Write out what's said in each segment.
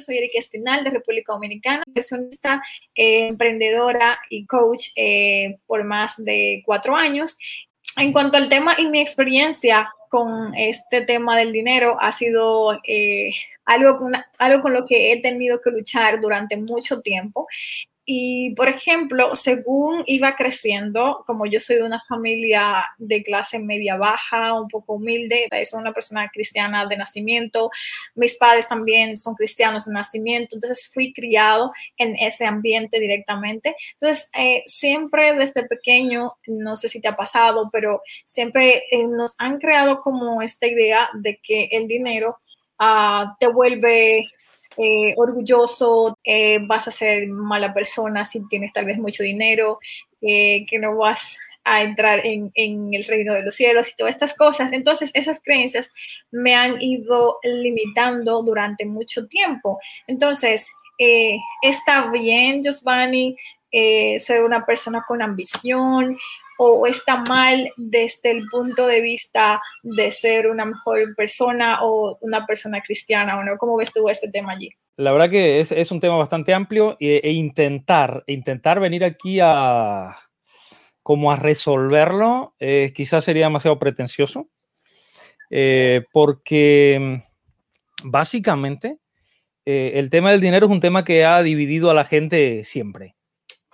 Soy Erika Espinal de República Dominicana, inversionista, eh, emprendedora y coach eh, por más de cuatro años. En cuanto al tema y mi experiencia con este tema del dinero, ha sido eh, algo, algo con lo que he tenido que luchar durante mucho tiempo. Y, por ejemplo, según iba creciendo, como yo soy de una familia de clase media baja, un poco humilde, soy una persona cristiana de nacimiento, mis padres también son cristianos de nacimiento, entonces fui criado en ese ambiente directamente. Entonces, eh, siempre desde pequeño, no sé si te ha pasado, pero siempre eh, nos han creado como esta idea de que el dinero uh, te vuelve eh, orgulloso, eh, vas a ser mala persona si tienes tal vez mucho dinero, eh, que no vas a entrar en, en, el reino de los cielos y todas estas cosas. Entonces, esas creencias me han ido limitando durante mucho tiempo. Entonces, está bien, Giovanni, ser una persona con ambición, o está mal desde el punto de vista de ser una mejor persona o una persona cristiana o no? ¿Cómo ves tú este tema allí? La verdad que es, un tema bastante amplio e, e, intentar, intentar venir aquí a como a resolverlo eh, quizás sería demasiado pretencioso eh, porque básicamente eh, el tema del dinero es un tema que ha dividido a la gente siempre,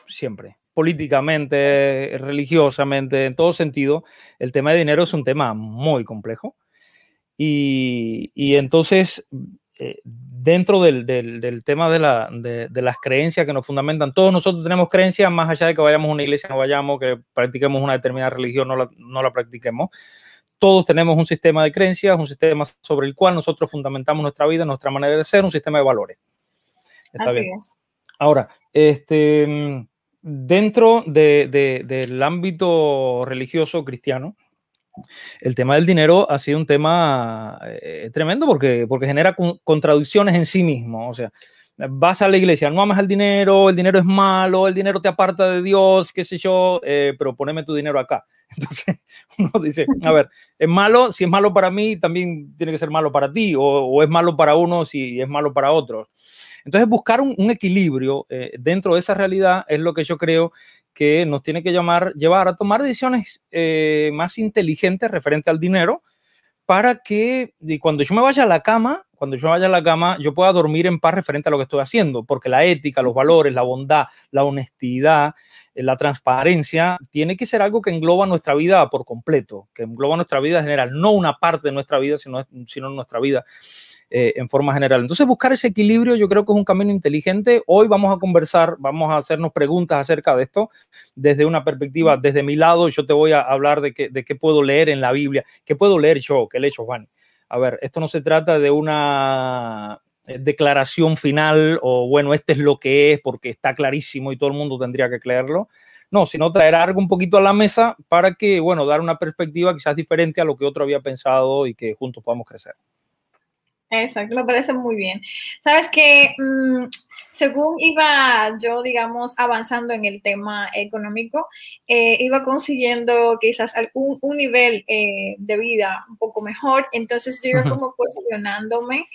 siempre políticamente, religiosamente, en todo sentido, el tema de dinero es un tema muy complejo. Y, y entonces, eh, dentro del, del, del, tema de, la, de, de, las creencias que nos fundamentan, todos nosotros tenemos creencias, más allá de que vayamos a una iglesia, no vayamos, que practiquemos una determinada religión, no la, no la practiquemos. Todos tenemos un sistema de creencias, un sistema sobre el cual nosotros fundamentamos nuestra vida, nuestra manera de ser, un sistema de valores. Está Así bien. Es. Ahora, este dentro de, de, del ámbito religioso cristiano, el tema del dinero ha sido un tema eh, tremendo porque, porque genera contradicciones en sí mismo. O sea, vas a la iglesia, no amas el dinero, el dinero es malo, el dinero te aparta de Dios, qué sé yo, eh, pero poneme tu dinero acá. Entonces uno dice, a ver, es malo, si es malo para mí, también tiene que ser malo para ti, o, o es malo para unos y es malo para otros. Entonces, buscar un, un equilibrio eh, dentro de esa realidad es lo que yo creo que nos tiene que llamar, llevar a tomar decisiones eh, más inteligentes referente al dinero para que cuando yo me vaya a la cama, cuando yo vaya a la cama, yo pueda dormir en paz referente a lo que estoy haciendo, porque la ética, los valores, la bondad, la honestidad, eh, la transparencia, tiene que ser algo que engloba nuestra vida por completo, que engloba nuestra vida en general, no una parte de nuestra vida, sino, sino nuestra vida eh, en forma general. Entonces, buscar ese equilibrio yo creo que es un camino inteligente. Hoy vamos a conversar, vamos a hacernos preguntas acerca de esto desde una perspectiva, desde mi lado, yo te voy a hablar de qué, de qué puedo leer en la Biblia, qué puedo leer yo, qué le he hecho Juan. A ver, esto no se trata de una eh, declaración final o bueno, este es lo que es porque está clarísimo y todo el mundo tendría que creerlo. No, sino traer algo un poquito a la mesa para que, bueno, dar una perspectiva quizás diferente a lo que otro había pensado y que juntos podamos crecer. Exacto, me parece muy bien. Sabes que mmm, según iba yo, digamos, avanzando en el tema económico, eh, iba consiguiendo quizás algún, un nivel eh, de vida un poco mejor. Entonces yo iba como cuestionándome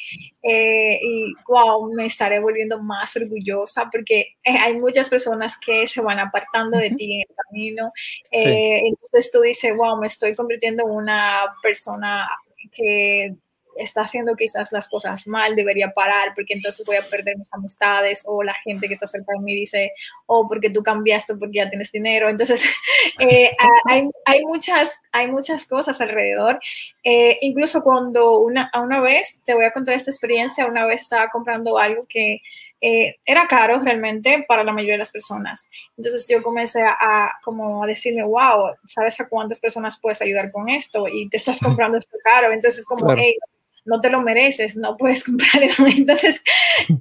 eh, y, wow, me estaré volviendo más orgullosa porque hay muchas personas que se van apartando de ti en el camino. Sí. Entonces tú dices, wow, me estoy convirtiendo en una persona que está haciendo quizás las cosas mal, debería parar porque entonces voy a perder mis amistades o la gente que está cerca de mí dice, oh, porque tú cambiaste porque ya tienes dinero. Entonces, eh, hay, hay, muchas, hay muchas cosas alrededor. Eh, incluso cuando una, una vez, te voy a contar esta experiencia, una vez estaba comprando algo que eh, era caro realmente para la mayoría de las personas. Entonces yo comencé a, a, como a decirme, wow, ¿sabes a cuántas personas puedes ayudar con esto? Y te estás comprando esto caro. Entonces como, claro. hey, no te lo mereces, no puedes comprar. Entonces,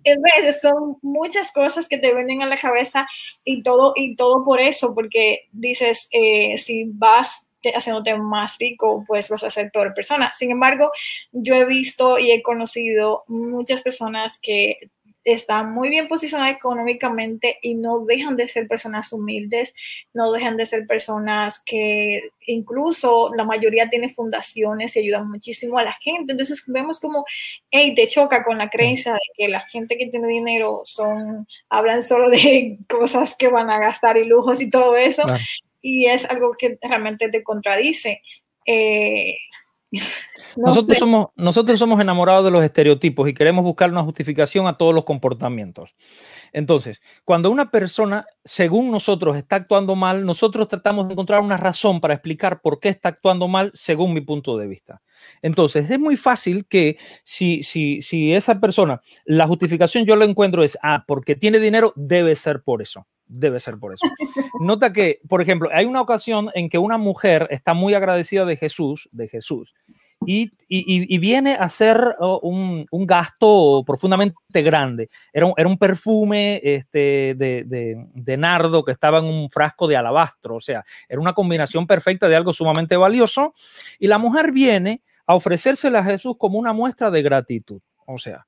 es veces son muchas cosas que te vienen a la cabeza y todo, y todo por eso, porque dices, eh, si vas haciéndote más rico, pues vas a ser peor persona. Sin embargo, yo he visto y he conocido muchas personas que están muy bien posicionadas económicamente y no dejan de ser personas humildes, no dejan de ser personas que incluso la mayoría tiene fundaciones y ayudan muchísimo a la gente. Entonces vemos como, hey, te choca con la creencia de que la gente que tiene dinero son, hablan solo de cosas que van a gastar y lujos y todo eso. Y es algo que realmente te contradice. Eh, nosotros, somos, nosotros somos enamorados de los estereotipos y queremos buscar una justificación a todos los comportamientos. Entonces, cuando una persona, según nosotros, está actuando mal, nosotros tratamos de encontrar una razón para explicar por qué está actuando mal, según mi punto de vista. Entonces, es muy fácil que si, si, si esa persona, la justificación yo lo encuentro es, ah, porque tiene dinero, debe ser por eso. Debe ser por eso. Nota que, por ejemplo, hay una ocasión en que una mujer está muy agradecida de Jesús, de Jesús, y, viene a hacer oh, un, gasto profundamente grande. Era un, era un perfume este, de, nardo que estaba en un frasco de alabastro, o sea, era una combinación perfecta de algo sumamente valioso. Y la mujer viene a ofrecérsela a Jesús como una muestra de gratitud. O sea,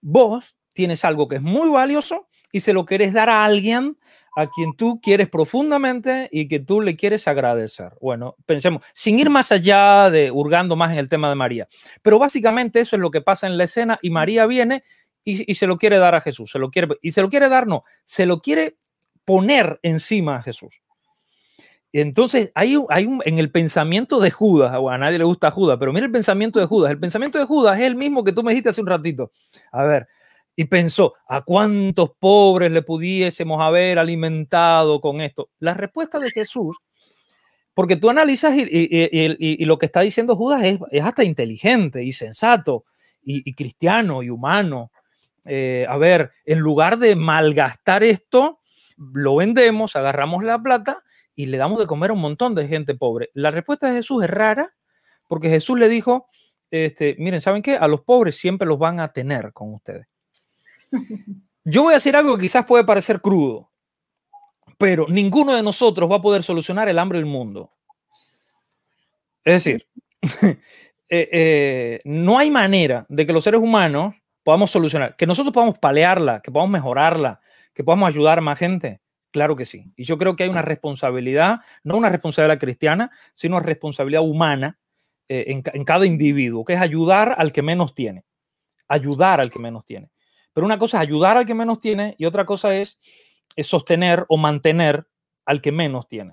vos tienes algo que es muy valioso y se lo querés dar a alguien a quien tú quieres profundamente y que tú le quieres agradecer. Bueno, pensemos, sin ir más allá de hurgando más en el tema de María, pero básicamente eso es lo que pasa en la escena y María viene y, se lo quiere dar a Jesús, se lo quiere, y se lo quiere dar, no, se lo quiere poner encima a Jesús. Entonces, hay, hay un, en el pensamiento de Judas, a nadie le gusta Judas, pero mira el pensamiento de Judas. El pensamiento de Judas es el mismo que tú me dijiste hace un ratito. A ver, y pensó, ¿a cuántos pobres le pudiésemos haber alimentado con esto? La respuesta de Jesús, porque tú analizas y, lo que está diciendo Judas es, hasta inteligente y sensato y, cristiano y humano. Eh, a ver, en lugar de malgastar esto, lo vendemos, agarramos la plata y le damos de comer a un montón de gente pobre. La respuesta de Jesús es rara porque Jesús le dijo, este, miren, ¿saben qué? A los pobres siempre los van a tener con ustedes. Yo voy a decir algo que quizás puede parecer crudo, pero ninguno de nosotros va a poder solucionar el hambre del mundo. Es decir, eh, eh, no hay manera de que los seres humanos podamos solucionar, que nosotros podamos palearla, que podamos mejorarla, que podamos ayudar a más gente. Claro que sí. Y yo creo que hay una responsabilidad, no una responsabilidad cristiana, sino una responsabilidad humana eh, en, en cada individuo, que es ayudar al que menos tiene. Ayudar al que menos tiene. Pero una cosa es ayudar al que menos tiene y otra cosa es, sostener o mantener al que menos tiene.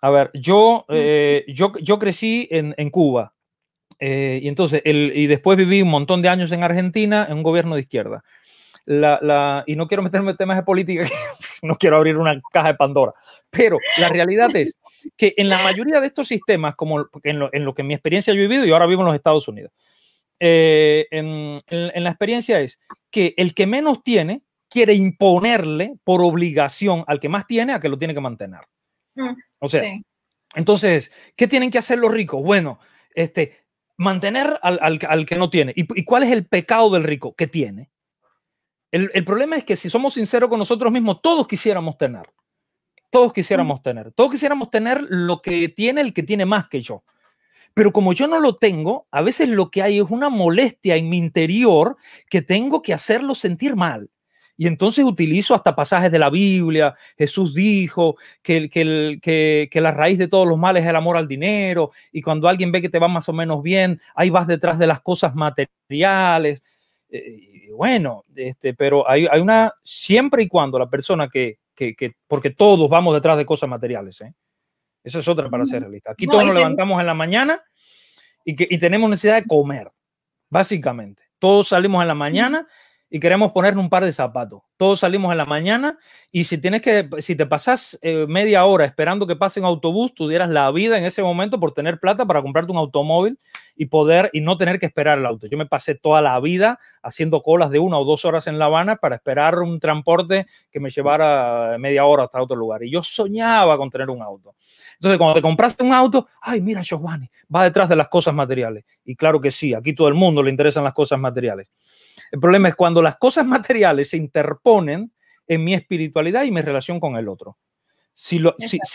A ver, yo, eh, yo, yo crecí en, Cuba eh, y entonces, el, y después viví un montón de años en Argentina en un gobierno de izquierda. La, y no quiero meterme en temas de política, no quiero abrir una caja de Pandora, pero la realidad es que en la mayoría de estos sistemas, como en lo, en lo que mi experiencia he vivido, y ahora vivo en los Estados Unidos, eh, en, la experiencia es que el que menos tiene quiere imponerle por obligación al que más tiene a que lo tiene que mantener. Mm, o sea, entonces, ¿qué tienen que hacer los ricos? Bueno, este, mantener al, que no tiene. ¿Y, cuál es el pecado del rico? Que tiene. El, el, problema es que si somos sinceros con nosotros mismos, todos quisiéramos tener. Todos quisiéramos mm. tener. Todos quisiéramos tener lo que tiene el que tiene más que yo. Pero como yo no lo tengo, a veces lo que hay es una molestia en mi interior que tengo que hacerlo sentir mal. Y entonces utilizo hasta pasajes de la Biblia. Jesús dijo que, la raíz de todos los males es el amor al dinero. Y cuando alguien ve que te va más o menos bien, ahí vas detrás de las cosas materiales. Eh, bueno, este, pero hay, hay, una, siempre y cuando la persona que, porque todos vamos detrás de cosas materiales, ¿eh? Esa es otra para ser realista. Aquí todos nos levantamos en la mañana y, que, y tenemos necesidad de comer, básicamente. Todos salimos en la mañana y queremos ponerle un par de zapatos. Todos salimos en la mañana y si tienes que, si te pasas eh, media hora esperando que pase un autobús, tú dieras la vida en ese momento por tener plata para comprarte un automóvil y poder y no tener que esperar el auto. Yo me pasé toda la vida haciendo colas de una o dos horas en La Habana para esperar un transporte que me llevara media hora hasta otro lugar. Y yo soñaba con tener un auto. Entonces, cuando te compraste un auto, ay, mira, Giovanni, va detrás de las cosas materiales. Y claro que sí, aquí todo el mundo le interesan las cosas materiales. El problema es cuando las cosas materiales se interponen en mi espiritualidad y mi relación con el otro. Si,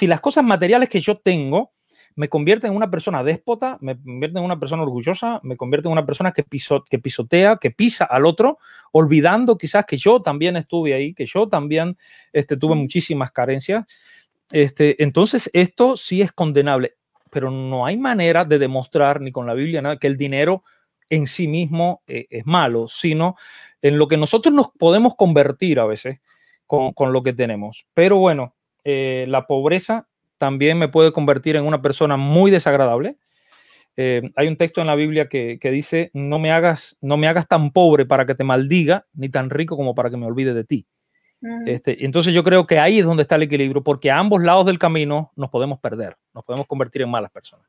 las cosas materiales que yo tengo me convierte en una persona déspota, me convierte en una persona orgullosa, me convierte en una persona que, que pisotea, que pisa al otro, olvidando quizás que yo también estuve ahí, que yo también este, tuve muchísimas carencias. Este, entonces, esto sí es condenable, pero no hay manera de demostrar ni con la Biblia nada que el dinero en sí mismo eh, es malo, sino en lo que nosotros nos podemos convertir a veces con, con lo que tenemos. Pero bueno, eh, la pobreza también me puede convertir en una persona muy desagradable. Eh, hay un texto en la Biblia que, que, dice, no me, hagas, no me hagas tan pobre para que te maldiga, ni tan rico como para que me olvide de ti. Este, entonces yo creo que ahí es donde está el equilibrio, porque a ambos lados del camino nos podemos perder, nos podemos convertir en malas personas.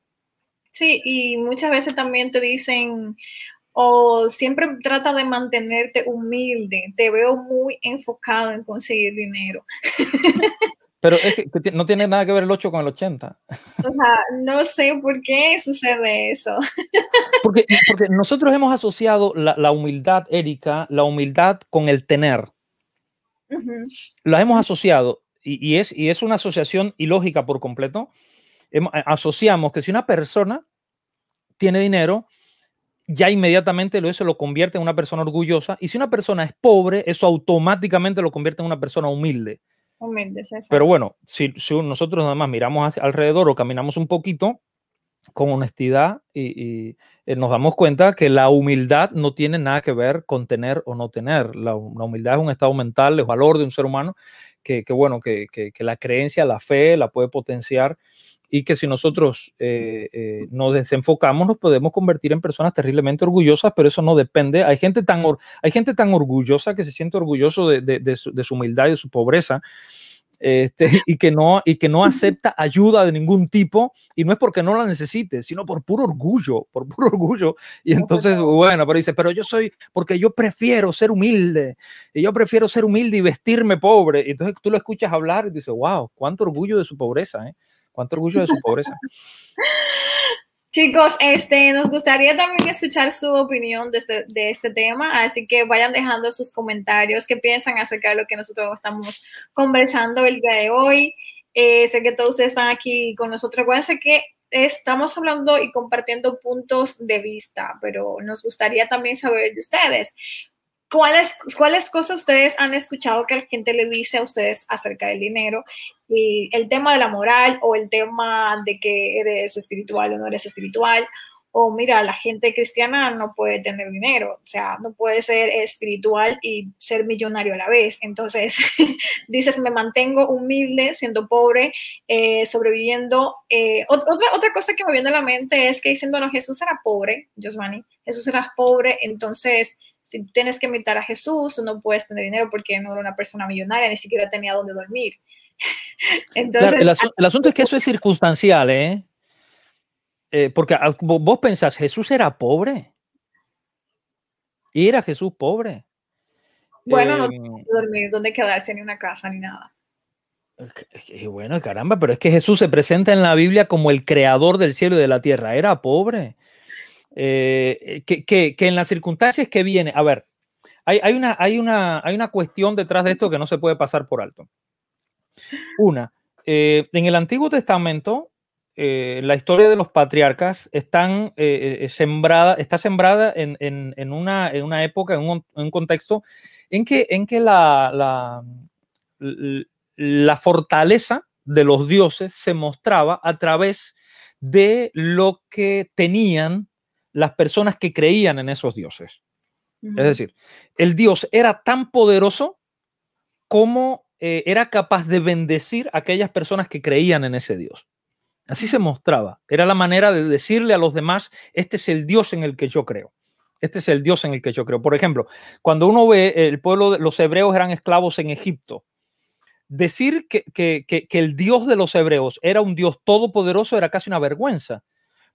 Sí, y muchas veces también te dicen, o siempre trata de mantenerte humilde, te veo muy enfocado en conseguir dinero. Pero es que, no tiene nada que ver el 8 con el 80. O sea, no sé por qué sucede eso. Porque, porque nosotros hemos asociado la, la humildad, Erika, la humildad con el tener. La hemos asociado y, y, es, y es una asociación ilógica por completo. Asociamos que si una persona tiene dinero, ya inmediatamente eso lo convierte en una persona orgullosa. Y si una persona es pobre, eso automáticamente lo convierte en una persona humilde. Humilde, Pero bueno, si, si, nosotros nada más miramos alrededor o caminamos un poquito con honestidad y, eh, nos damos cuenta que la humildad no tiene nada que ver con tener o no tener. La, humildad es un estado mental, es valor de un ser humano que, que bueno, que, que, que la creencia, la fe la puede potenciar y que si nosotros eh, eh, nos desenfocamos nos podemos convertir en personas terriblemente orgullosas, pero eso no depende. Hay gente tan, hay gente tan orgullosa que se siente orgulloso de, de, de, su, de su, humildad y de su pobreza. Este, y, que no, y que no acepta ayuda de ningún tipo, y no es porque no la necesite, sino por puro orgullo, por puro orgullo. Y entonces, bueno, pero dice, pero yo soy, porque yo prefiero ser humilde, y yo prefiero ser humilde y vestirme pobre. Y entonces tú lo escuchas hablar y dices, wow, cuánto orgullo de su pobreza. ¿eh? Cuánto orgullo de su pobreza. Chicos, este, nos gustaría también escuchar su opinión de este, de este, tema, así que vayan dejando sus comentarios, qué piensan acerca de lo que nosotros estamos conversando el día de hoy. Eh, sé que todos ustedes están aquí con nosotros. Acuérdense que estamos hablando y compartiendo puntos de vista, pero nos gustaría también saber de ustedes. ¿Cuáles, ¿Cuáles cosas ustedes han escuchado que la gente le dice a ustedes acerca del dinero? Y el tema de la moral o el tema de que eres espiritual o no eres espiritual. O mira, la gente cristiana no puede tener dinero, o sea, no puede ser espiritual y ser millonario a la vez. Entonces, dices, me mantengo humilde, siendo pobre, eh, sobreviviendo. Eh, otra, otra cosa que me viene a la mente es que diciendo, no, Jesús era pobre, Josmani, Jesús era pobre, entonces si tienes que invitar a Jesús, tú no puedes tener dinero porque no era una persona millonaria, ni siquiera tenía dónde dormir. Entonces, el, asunto es que eso es circunstancial, ¿eh? eh porque vos pensás, Jesús era pobre. Y era Jesús pobre. Bueno, no tenía dormir, dónde quedarse, ni una casa, ni nada. Bueno, caramba, pero es que Jesús se presenta en la Biblia como el creador del cielo y de la tierra. Era pobre. Eh, que, que, que, en las circunstancias que viene, a ver, hay, hay, una, hay, una, hay una cuestión detrás de esto que no se puede pasar por alto. Una, eh, en el Antiguo Testamento, eh, la historia de los patriarcas están, sembrada, está sembrada en, en, en, una, en una época, en un, contexto en que, en que la, la fortaleza de los dioses se mostraba a través de lo que tenían las personas que creían en esos dioses. Es decir, el dios era tan poderoso como eh, era capaz de bendecir a aquellas personas que creían en ese dios. Así se mostraba. Era la manera de decirle a los demás, este es el dios en el que yo creo. Este es el dios en el que yo creo. Por ejemplo, cuando uno ve el pueblo, los hebreos eran esclavos en Egipto. Decir que, que, que, que el dios de los hebreos era un dios todopoderoso era casi una vergüenza.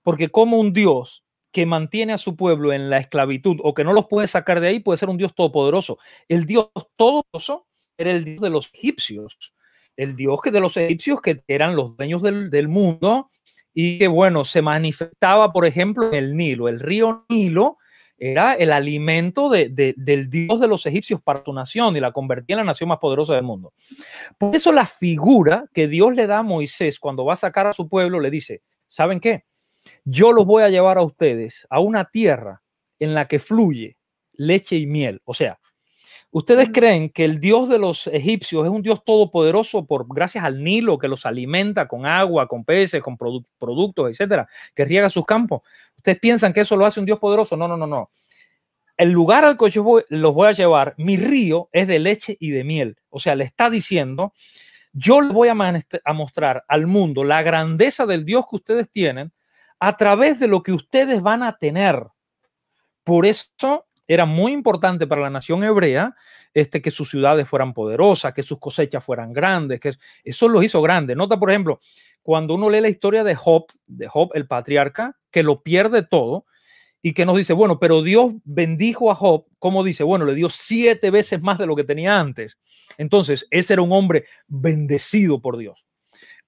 Porque como un dios que mantiene a su pueblo en la esclavitud o que no los puede sacar de ahí puede ser un Dios todopoderoso. El Dios todopoderoso era el Dios de los egipcios, el Dios que de los egipcios que eran los dueños del, del mundo y que, bueno, se manifestaba, por ejemplo, en el Nilo. El río Nilo era el alimento de, de, del Dios de los egipcios para su nación y la convertía en la nación más poderosa del mundo. Por eso la figura que Dios le da a Moisés cuando va a sacar a su pueblo le dice, ¿saben qué? Yo los voy a llevar a ustedes a una tierra en la que fluye leche y miel. O sea, ¿ustedes creen que el Dios de los egipcios es un Dios todopoderoso por gracias al Nilo que los alimenta con agua, con peces, con productos, etcétera, que riega sus campos? ¿Ustedes piensan que eso lo hace un Dios poderoso? No, no, no, no. El lugar al que yo los voy a llevar, mi río es de leche y de miel. O sea, le está diciendo, yo les voy a mostrar al mundo la grandeza del Dios que ustedes tienen a través de lo que ustedes van a tener. Por eso era muy importante para la nación hebrea este, que sus ciudades fueran poderosas, que sus cosechas fueran grandes, que eso los hizo grandes. Nota, por ejemplo, cuando uno lee la historia de Job, de Job el patriarca, que lo pierde todo y que nos dice, bueno, pero Dios bendijo a Job, como dice, bueno, le dio siete veces más de lo que tenía antes. Entonces, ese era un hombre bendecido por Dios.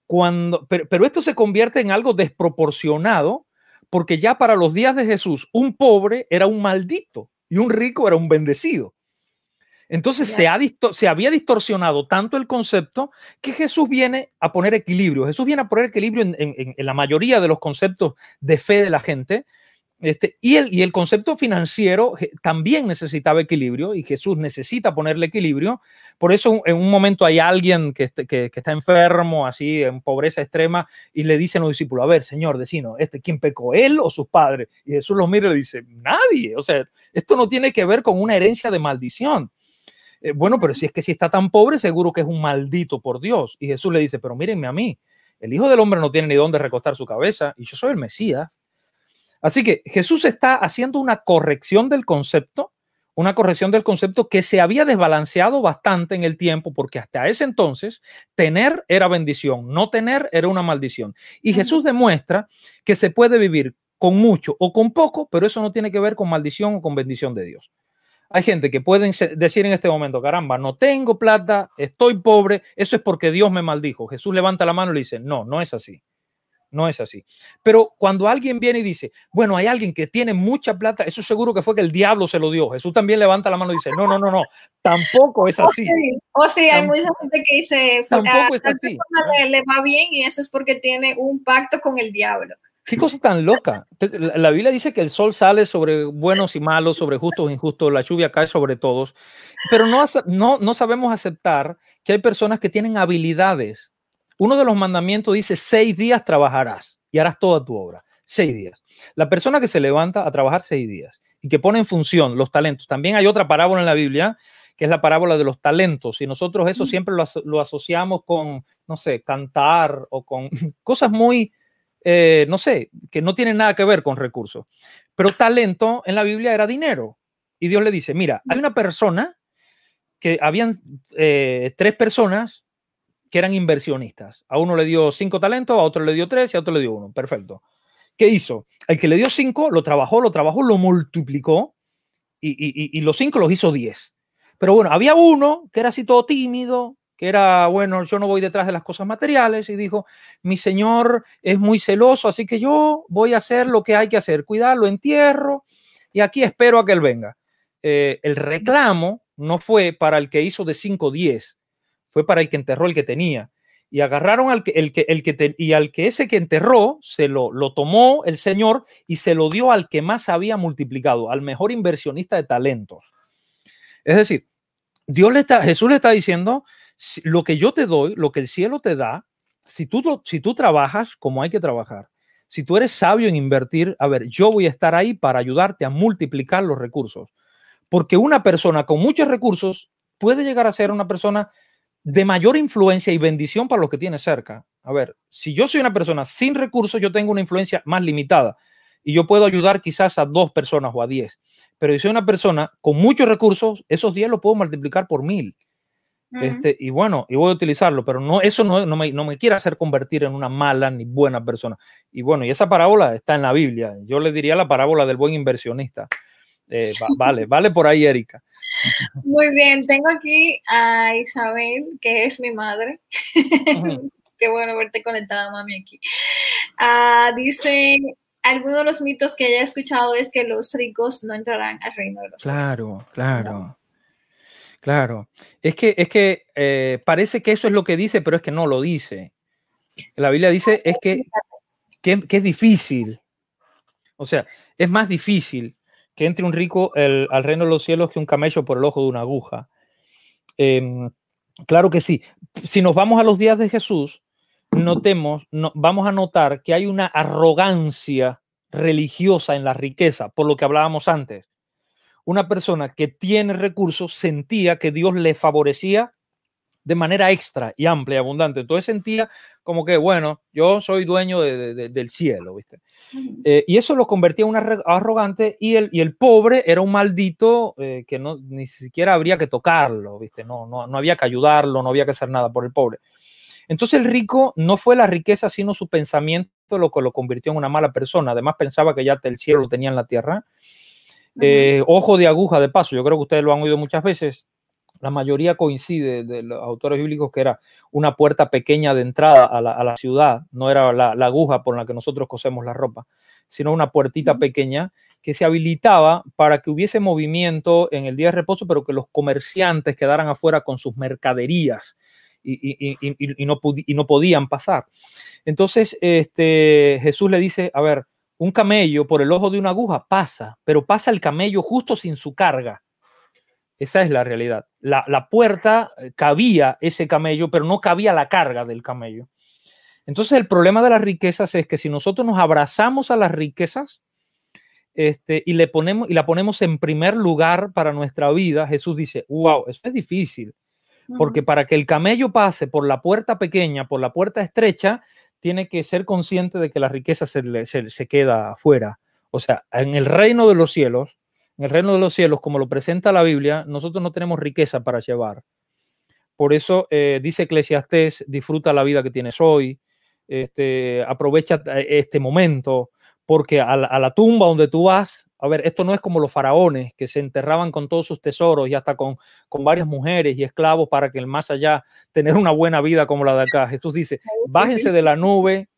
Cuando, pero, esto se convierte en algo desproporcionado porque ya para los días de Jesús un pobre era un maldito y un rico era un bendecido. Entonces se, ha se había distorsionado tanto el concepto que Jesús viene a poner equilibrio. Jesús viene a poner equilibrio en, la mayoría de los conceptos de fe de la gente este, y, el, y el concepto financiero también necesitaba equilibrio y Jesús necesita ponerle equilibrio. Por eso en un momento hay alguien que, que, está enfermo, así en pobreza extrema, y le dicen a los discípulos, a ver, Señor, decino, este, ¿quién pecó, él o sus padres? Y Jesús los mira y le dice, nadie. O sea, esto no tiene que ver con una herencia de maldición. Eh, bueno, pero si es que si está tan pobre, seguro que es un maldito por Dios. Y Jesús le dice, pero mírenme a mí, el Hijo del Hombre no tiene ni dónde recostar su cabeza y yo soy el Mesías. Así que Jesús está haciendo una corrección del concepto, una corrección del concepto que se había desbalanceado bastante en el tiempo, porque hasta ese entonces tener era bendición, no tener era una maldición. Y Jesús demuestra que se puede vivir con mucho o con poco, pero eso no tiene que ver con maldición o con bendición de Dios. Hay gente que pueden decir en este momento, caramba, no tengo plata, estoy pobre, eso es porque Dios me maldijo. Jesús levanta la mano y le dice, no, no es así. No es así. Pero cuando alguien viene y dice, bueno, hay alguien que tiene mucha plata, eso seguro que fue que el diablo se lo dio. Jesús también levanta la mano y dice, no, no, no, no, tampoco es así. O sí, hay mucha gente que dice, tampoco es así. Le, va bien y eso es porque tiene un pacto con el diablo. Qué cosa tan loca. La Biblia dice que el sol sale sobre buenos y malos, sobre justos e injustos, la lluvia cae sobre todos, pero no, no, no sabemos aceptar que hay personas que tienen habilidades uno de los mandamientos dice, seis días trabajarás y harás toda tu obra. Seis días. La persona que se levanta a trabajar seis días y que pone en función los talentos. También hay otra parábola en la Biblia, que es la parábola de los talentos. Y nosotros eso siempre lo, asociamos con, no sé, cantar o con cosas muy, eh, no sé, que no tienen nada que ver con recursos. Pero talento en la Biblia era dinero. Y Dios le dice, mira, hay una persona que habían eh, tres personas eran inversionistas. A uno le dio cinco talentos, a otro le dio tres y a otro le dio uno. Perfecto. ¿Qué hizo? El que le dio cinco lo trabajó, lo trabajó, lo multiplicó y, los cinco los hizo diez. Pero bueno, había uno que era así todo tímido, que era, bueno, yo no voy detrás de las cosas materiales y dijo, mi señor es muy celoso, así que yo voy a hacer lo que hay que hacer, cuidarlo, entierro y aquí espero a que él venga. Eh, el reclamo no fue para el que hizo de 5 10, fue para el que enterró el que tenía. Y agarraron al que, el que, el que y al que ese que enterró, se lo, lo tomó el Señor y se lo dio al que más había multiplicado, al mejor inversionista de talentos. Es decir, Dios le está, Jesús le está diciendo, lo que yo te doy, lo que el cielo te da, si tú, si tú trabajas como hay que trabajar, si tú eres sabio en invertir, a ver, yo voy a estar ahí para ayudarte a multiplicar los recursos. Porque una persona con muchos recursos puede llegar a ser una persona de mayor influencia y bendición para los que tiene cerca. A ver, si yo soy una persona sin recursos, yo tengo una influencia más limitada y yo puedo ayudar quizás a dos personas o a diez. Pero si soy una persona con muchos recursos, esos diez los puedo multiplicar por mil. este, y bueno, y voy a utilizarlo, pero no, eso no, no, me, no me quiere hacer convertir en una mala ni buena persona. Y bueno, y esa parábola está en la Biblia. Yo le diría la parábola del buen inversionista. Eh, vale, vale por ahí, Erika. Muy bien, tengo aquí a Isabel, que es mi madre. Qué bueno verte conectada, mami, aquí. Ah, dice, alguno de los mitos que haya escuchado es que los ricos no entrarán al reino de los Claro, claro. Claro. Es que, es que eh, parece que eso es lo que dice, pero es que no lo dice. La Biblia dice es que, que, es difícil. O sea, es más difícil que entre un rico al reino de los cielos que un camello por el ojo de una aguja. Em, claro que sí. Si nos vamos a los días de Jesús, notemos, no, vamos a notar que hay una arrogancia religiosa en la riqueza, por lo que hablábamos antes. Una persona que tiene recursos sentía que Dios le favorecía de manera extra y amplia y abundante. Entonces sentía como que, bueno, yo soy dueño del cielo, ¿viste? Eh, y eso lo convertía en un arrogante y el, y el pobre era un maldito eh, que no, ni siquiera habría que tocarlo, ¿viste? No, no, no había que ayudarlo, no había que hacer nada por el pobre. Entonces el rico no fue la riqueza, sino su pensamiento lo que lo convirtió en una mala persona. Además pensaba que ya el cielo lo tenía en la tierra. Eh, ojo de aguja de paso, yo creo que ustedes lo han oído muchas veces. La mayoría coincide de los autores bíblicos que era una puerta pequeña de entrada a la, ciudad, no era la, aguja por la que nosotros cosemos la ropa, sino una puertita pequeña que se habilitaba para que hubiese movimiento en el día de reposo, pero que los comerciantes quedaran afuera con sus mercaderías y, no, y no, podían pasar. Entonces, este, Jesús le dice, a ver, un camello por el ojo de una aguja pasa, pero pasa el camello justo sin su carga. Esa es la realidad. La, la puerta eh, cabía ese camello, pero no cabía la carga del camello. Entonces el problema de las riquezas es que si nosotros nos abrazamos a las riquezas este, y, le ponemos, y la ponemos en primer lugar para nuestra vida, Jesús dice, wow, eso es difícil. Porque para que el camello pase por la puerta pequeña, por la puerta estrecha, tiene que ser consciente de que la riqueza se, se, queda afuera. O sea, en el reino de los cielos, en el reino de los cielos, como lo presenta la Biblia, nosotros no tenemos riqueza para llevar. Por eso eh, dice Eclesiastés, disfruta la vida que tienes hoy, este, aprovecha eh, este momento, porque a la, tumba donde tú vas, a ver, esto no es como los faraones que se enterraban con todos sus tesoros y hasta con, con varias mujeres y esclavos para que el más allá tener una buena vida como la de acá. Jesús dice, bájense de la nube,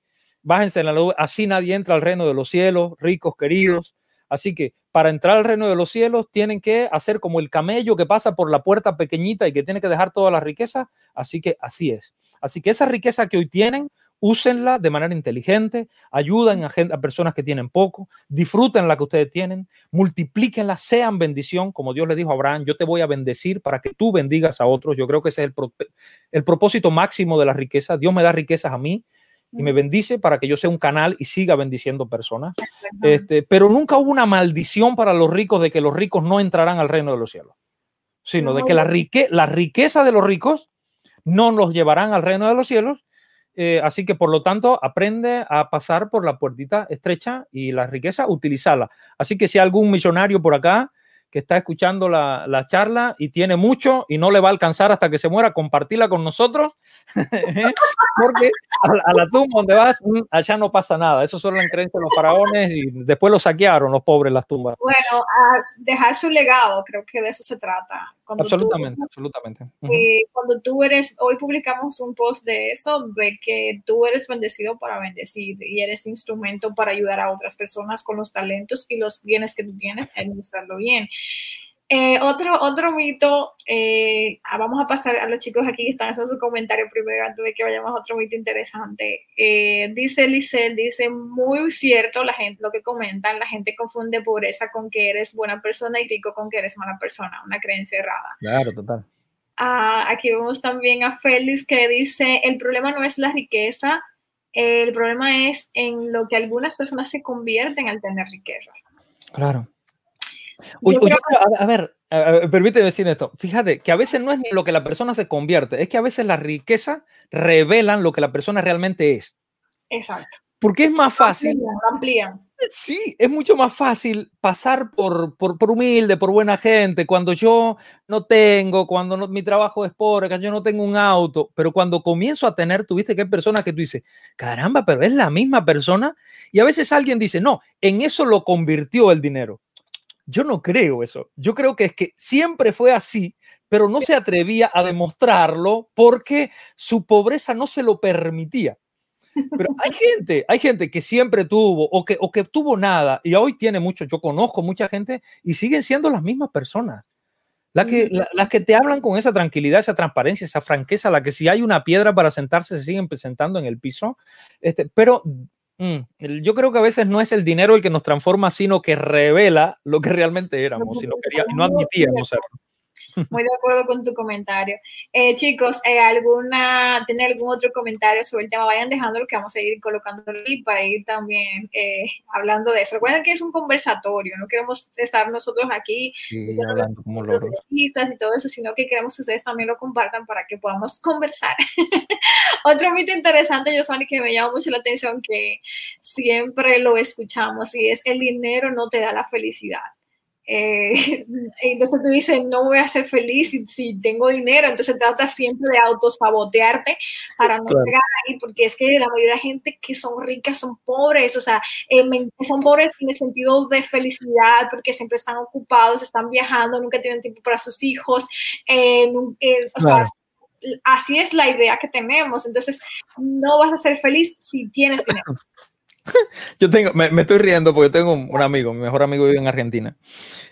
bájense de la nube, así nadie entra al reino de los cielos, ricos, queridos. Así que para entrar al reino de los cielos tienen que hacer como el camello que pasa por la puerta pequeñita y que tiene que dejar toda la riqueza. Así que así es. Así que esa riqueza que hoy tienen, úsenla de manera inteligente, ayuden a, a, personas que tienen poco, disfruten la que ustedes tienen, multiplíquenla, sean bendición, como Dios le dijo a Abraham, yo te voy a bendecir para que tú bendigas a otros. Yo creo que ese es el, el propósito máximo de la riqueza. Dios me da riquezas a mí y me bendice para que yo sea un canal y siga bendiciendo personas. Este, pero nunca hubo una maldición para los ricos de que los ricos no entrarán al reino de los cielos, sino de que la, rique, la riqueza de los ricos no los llevarán al reino de los cielos eh, así que, por lo tanto, aprende a pasar por la puertita estrecha y la riqueza, utilizarla. Así que si hay algún millonario por acá que está escuchando la, la, charla y tiene mucho y no le va a alcanzar hasta que se muera, compartirla con nosotros, ¿eh? porque a, la tumba donde vas, mm, allá no pasa nada. Eso solo en creencia de los faraones y después los saquearon los pobres las tumbas. Bueno, dejar su legado, creo que de eso se trata. Absolutamente, absolutamente. Eh, cuando tú eres, hoy publicamos un post de eso, de que tú eres bendecido para bendecir y eres instrumento para ayudar a otras personas con los talentos y los bienes que tú tienes, administrarlo bien. Eh, otro, otro mito, eh, ah, vamos a pasar a los chicos aquí que están haciendo su comentario primero antes de que vayamos a otro mito interesante. Eh, dice Lisel, dice muy cierto la gente, lo que comentan, la gente confunde pobreza con que eres buena persona y rico con que eres mala persona, una creencia errada. Claro, total. Ah, aquí vemos también a Félix que dice, el problema no es la riqueza, el problema es en lo que algunas personas se convierten al tener riqueza. Claro a, ver, permíteme decir esto. Fíjate que a veces no es lo que la persona se convierte, es que a veces la riqueza revelan lo que la persona realmente es. Exacto. Porque es más fácil. Amplían. Sí, es mucho más fácil pasar por, por, por, humilde, por buena gente, cuando yo no tengo, cuando mi trabajo es pobre, cuando yo no tengo un auto, pero cuando comienzo a tener, tuviste que hay personas que tú dices, caramba, pero es la misma persona. Y a veces alguien dice, no, en eso lo convirtió el dinero. Yo no creo eso. Yo creo que es que siempre fue así, pero no se atrevía a demostrarlo porque su pobreza no se lo permitía. Pero hay gente, hay gente que siempre tuvo o que, o que tuvo nada y hoy tiene mucho. Yo conozco mucha gente y siguen siendo las mismas personas. Las que, las que te hablan con esa tranquilidad, esa transparencia, esa franqueza, la que si hay una piedra para sentarse se siguen presentando en el piso. Este, pero Mm, yo creo que a veces no es el dinero el que nos transforma, sino que revela lo que realmente éramos y, no admitíamos serlo. Muy de acuerdo con tu comentario. Eh, chicos, eh, alguna, ¿tiene algún otro comentario sobre el tema? Vayan dejando lo que vamos a ir colocando y para ir también eh, hablando de eso. Recuerden que es un conversatorio, no queremos estar nosotros aquí hablando como los y todo eso, sino que queremos que ustedes también lo compartan para que podamos conversar. otro mito interesante, Josuani, que me llama mucho la atención, que siempre lo escuchamos, y es el dinero no te da la felicidad. Eh, entonces tú dices, no voy a ser feliz si, tengo dinero, entonces trata siempre de autosabotearte para no llegar ahí, porque es que la mayoría de gente que son ricas son pobres, o sea, eh, son pobres en el sentido de felicidad, porque siempre están ocupados, están viajando, nunca tienen tiempo para sus hijos, eh, o sea, así es la idea que tenemos, entonces no vas a ser feliz si tienes dinero. Yo tengo, me, estoy riendo porque tengo un, amigo, mi mejor amigo vive en Argentina,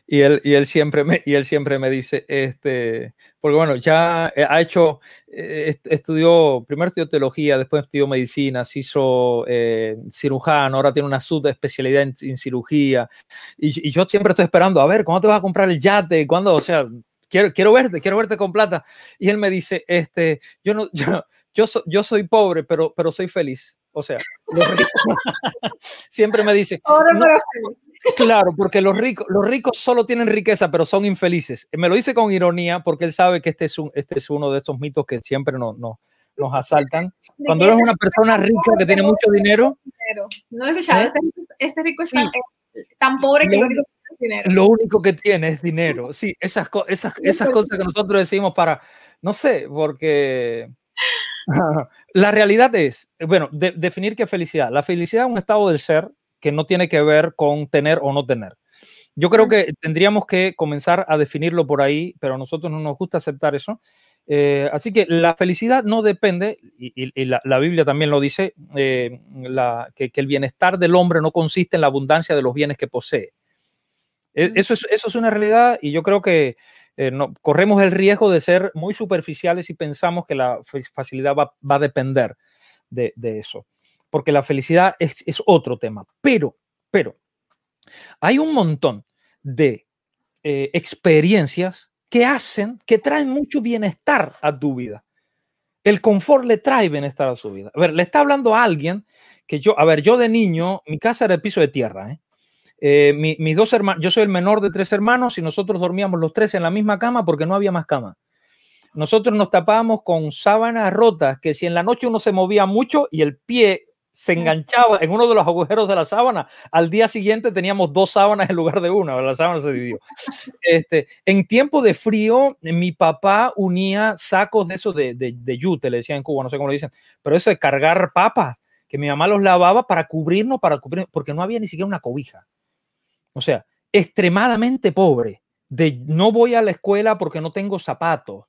y él, y él, siempre, me, y él siempre me dice, este, porque bueno, ya eh, ha hecho, eh, estudió, primero estudió teología, después estudió medicina, se hizo eh, cirujano, ahora tiene una subespecialidad en, en cirugía, y, yo siempre estoy esperando, a ver, ¿cuándo te vas a comprar el yate? ¿Cuándo? O sea, quiero, quiero verte, quiero verte con plata. Y él me dice, este, yo no, yo, yo, yo soy pobre, pero, pero soy feliz. O sea, siempre me dice. claro, porque los ricos, los ricos solo tienen riqueza, pero son infelices. Me lo dice con ironía porque él sabe que este es, un, este es uno de estos mitos que siempre no, no, nos asaltan. Cuando eres una persona rica que tiene mucho dinero. No lo he escuchado. ¿Eh? Este, rico es tan, pobre que lo único que tiene dinero. Lo único que tiene es dinero. Sí, esas, esas, esas cosas que nosotros decimos para, no sé, porque la realidad es, bueno, definir qué felicidad. La felicidad es un estado del ser que no tiene que ver con tener o no tener. Yo creo que tendríamos que comenzar a definirlo por ahí, pero a nosotros no nos gusta aceptar eso. Eh, así que la felicidad no depende, y, la, Biblia también lo dice, eh, que, el bienestar del hombre no consiste en la abundancia de los bienes que posee. E, eso es, eso es una realidad y yo creo que eh, no, corremos el riesgo de ser muy superficiales y pensamos que la facilidad va, a depender de, eso, porque la felicidad es, otro tema. Pero, pero, hay un montón de eh, experiencias que hacen, que traen mucho bienestar a tu vida. El confort le trae bienestar a su vida. A ver, le está hablando a alguien que yo, a ver, yo de niño, mi casa era el piso de tierra, ¿eh? Eh, mis dos hermanos, yo soy el menor de tres hermanos y nosotros dormíamos los tres en la misma cama porque no había más cama. Nosotros nos tapábamos con sábanas rotas que si en la noche uno se movía mucho y el pie se enganchaba en uno de los agujeros de la sábana, al día siguiente teníamos dos sábanas en lugar de una, la sábana se dividió. Este, en tiempo de frío, mi papá unía sacos de eso de, de, de yute, le decían en Cuba, no sé cómo lo dicen, pero eso de cargar papas, que mi mamá los lavaba para cubrirnos, para cubrir, porque no había ni siquiera una cobija. O sea, extremadamente pobre, de no voy a la escuela porque no tengo zapatos,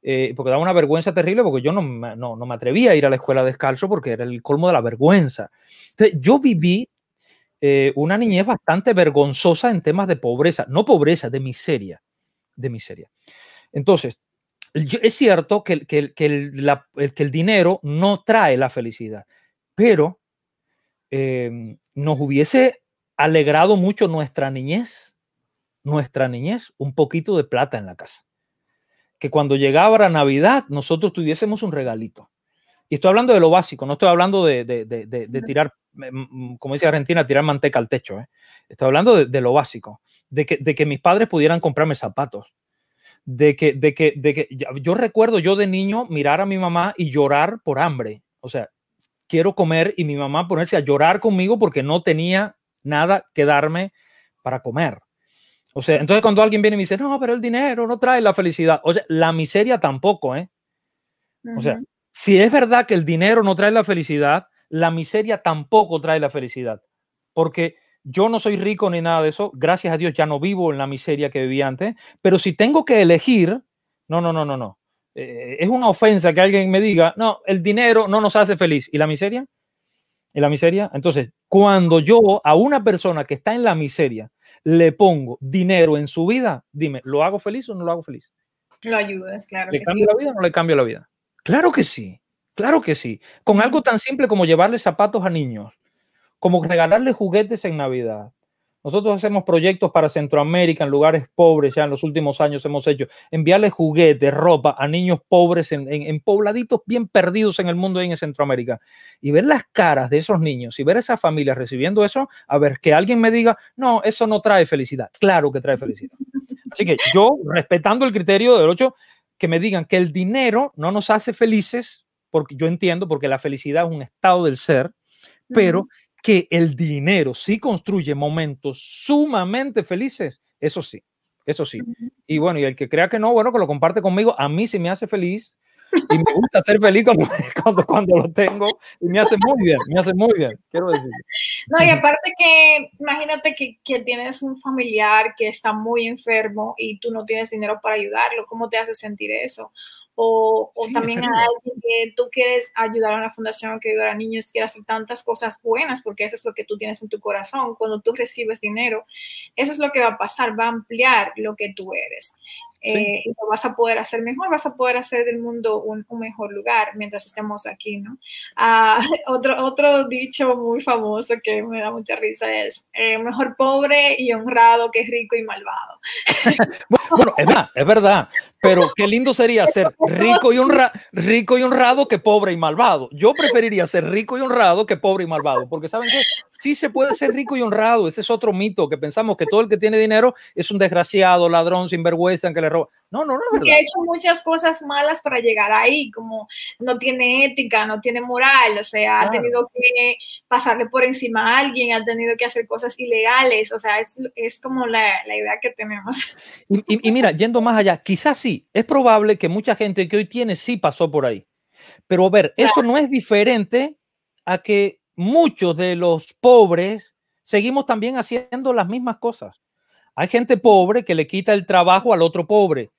eh, porque daba una vergüenza terrible porque yo no, no, me atrevía a ir a la escuela descalzo porque era el colmo de la vergüenza. Entonces, yo viví eh, una niñez bastante vergonzosa en temas de pobreza, no pobreza, de miseria, de miseria. Entonces, es cierto que, el, dinero no trae la felicidad, pero eh, nos hubiese alegrado mucho nuestra niñez, nuestra niñez, un poquito de plata en la casa. Que cuando llegaba la Navidad nosotros tuviésemos un regalito. Y estoy hablando de lo básico, no estoy hablando de, de, de, tirar, como dice Argentina, tirar manteca al techo. ¿eh? Estoy hablando de, lo básico, de que, de que mis padres pudieran comprarme zapatos. De que, de que, de que yo recuerdo yo de niño mirar a mi mamá y llorar por hambre. O sea, quiero comer y mi mamá ponerse a llorar conmigo porque no tenía nada que darme para comer. O sea, entonces cuando alguien viene y me dice, no, pero el dinero no trae la felicidad. O sea, la miseria tampoco, ¿eh? O sea, si es verdad que el dinero no trae la felicidad, la miseria tampoco trae la felicidad. Porque yo no soy rico ni nada de eso. Gracias a Dios ya no vivo en la miseria que vivía antes. Pero si tengo que elegir, no, no, no, no, no. Eh, es una ofensa que alguien me diga, no, el dinero no nos hace feliz. ¿Y la miseria? ¿Y la miseria? Entonces, cuando yo a una persona que está en la miseria le pongo dinero en su vida, dime, ¿lo hago feliz o no lo hago feliz? Lo ayudas, claro. ¿Le cambio la vida o no le cambio la vida? Claro que sí, claro que sí. Con algo tan simple como llevarle zapatos a niños. como regalarle juguetes en Navidad. Nosotros hacemos proyectos para Centroamérica en lugares pobres, ya en los últimos años hemos hecho, enviarle juguetes, ropa a niños pobres en, pobladitos bien perdidos en el mundo y en Centroamérica. Y ver las caras de esos niños y ver esas familias recibiendo eso, a ver que alguien me diga, no, eso no trae felicidad. Claro que trae felicidad. Así que yo, respetando el criterio del 8, que me digan que el dinero no nos hace felices, porque yo entiendo, porque la felicidad es un estado del ser, pero que el dinero sí construye momentos sumamente felices, eso sí, eso sí. Y bueno, y el que crea que no, bueno, que lo comparte conmigo, a mí sí me hace feliz y me gusta ser feliz cuando, cuando, lo tengo y me hace muy bien, me hace muy bien, quiero decir. No, y aparte que imagínate que, que, tienes un familiar que está muy enfermo y tú no tienes dinero para ayudarlo, ¿cómo te hace sentir eso? O, también a alguien que tú quieres ayudar a una fundación que ayudar a niños, quieres hacer tantas cosas buenas, porque eso es lo que tú tienes en tu corazón. Cuando tú recibes dinero, eso es lo que va a pasar, va a ampliar lo que tú eres. Eh, y lo vas a poder hacer mejor, vas a poder hacer del mundo un, mejor lugar mientras estemos aquí, ¿no? Ah, otro, otro dicho muy famoso que me da mucha risa es, eh, mejor pobre y honrado que rico y malvado. bueno, es verdad, es verdad, pero qué lindo sería ser rico y, honra, rico y honrado que pobre y malvado. Yo preferiría ser rico y honrado que pobre y malvado, porque ¿saben qué? Sí se puede ser rico y honrado, ese es otro mito, que pensamos que todo el que tiene dinero es un desgraciado, ladrón, sinvergüenza, que le roba. No, no, no. ha hecho muchas cosas malas para llegar ahí, como no tiene ética, no tiene moral, o sea, ha tenido que pasarle por encima a alguien, ha tenido que hacer cosas ilegales, o sea, es, es como la, la, idea que tenemos. Y, y, mira, yendo más allá, quizás sí, es probable que mucha gente que hoy tiene sí pasó por ahí, pero a ver, eso no es diferente a que muchos de los pobres seguimos también haciendo las mismas cosas. Hay gente pobre que le quita el trabajo al otro pobre,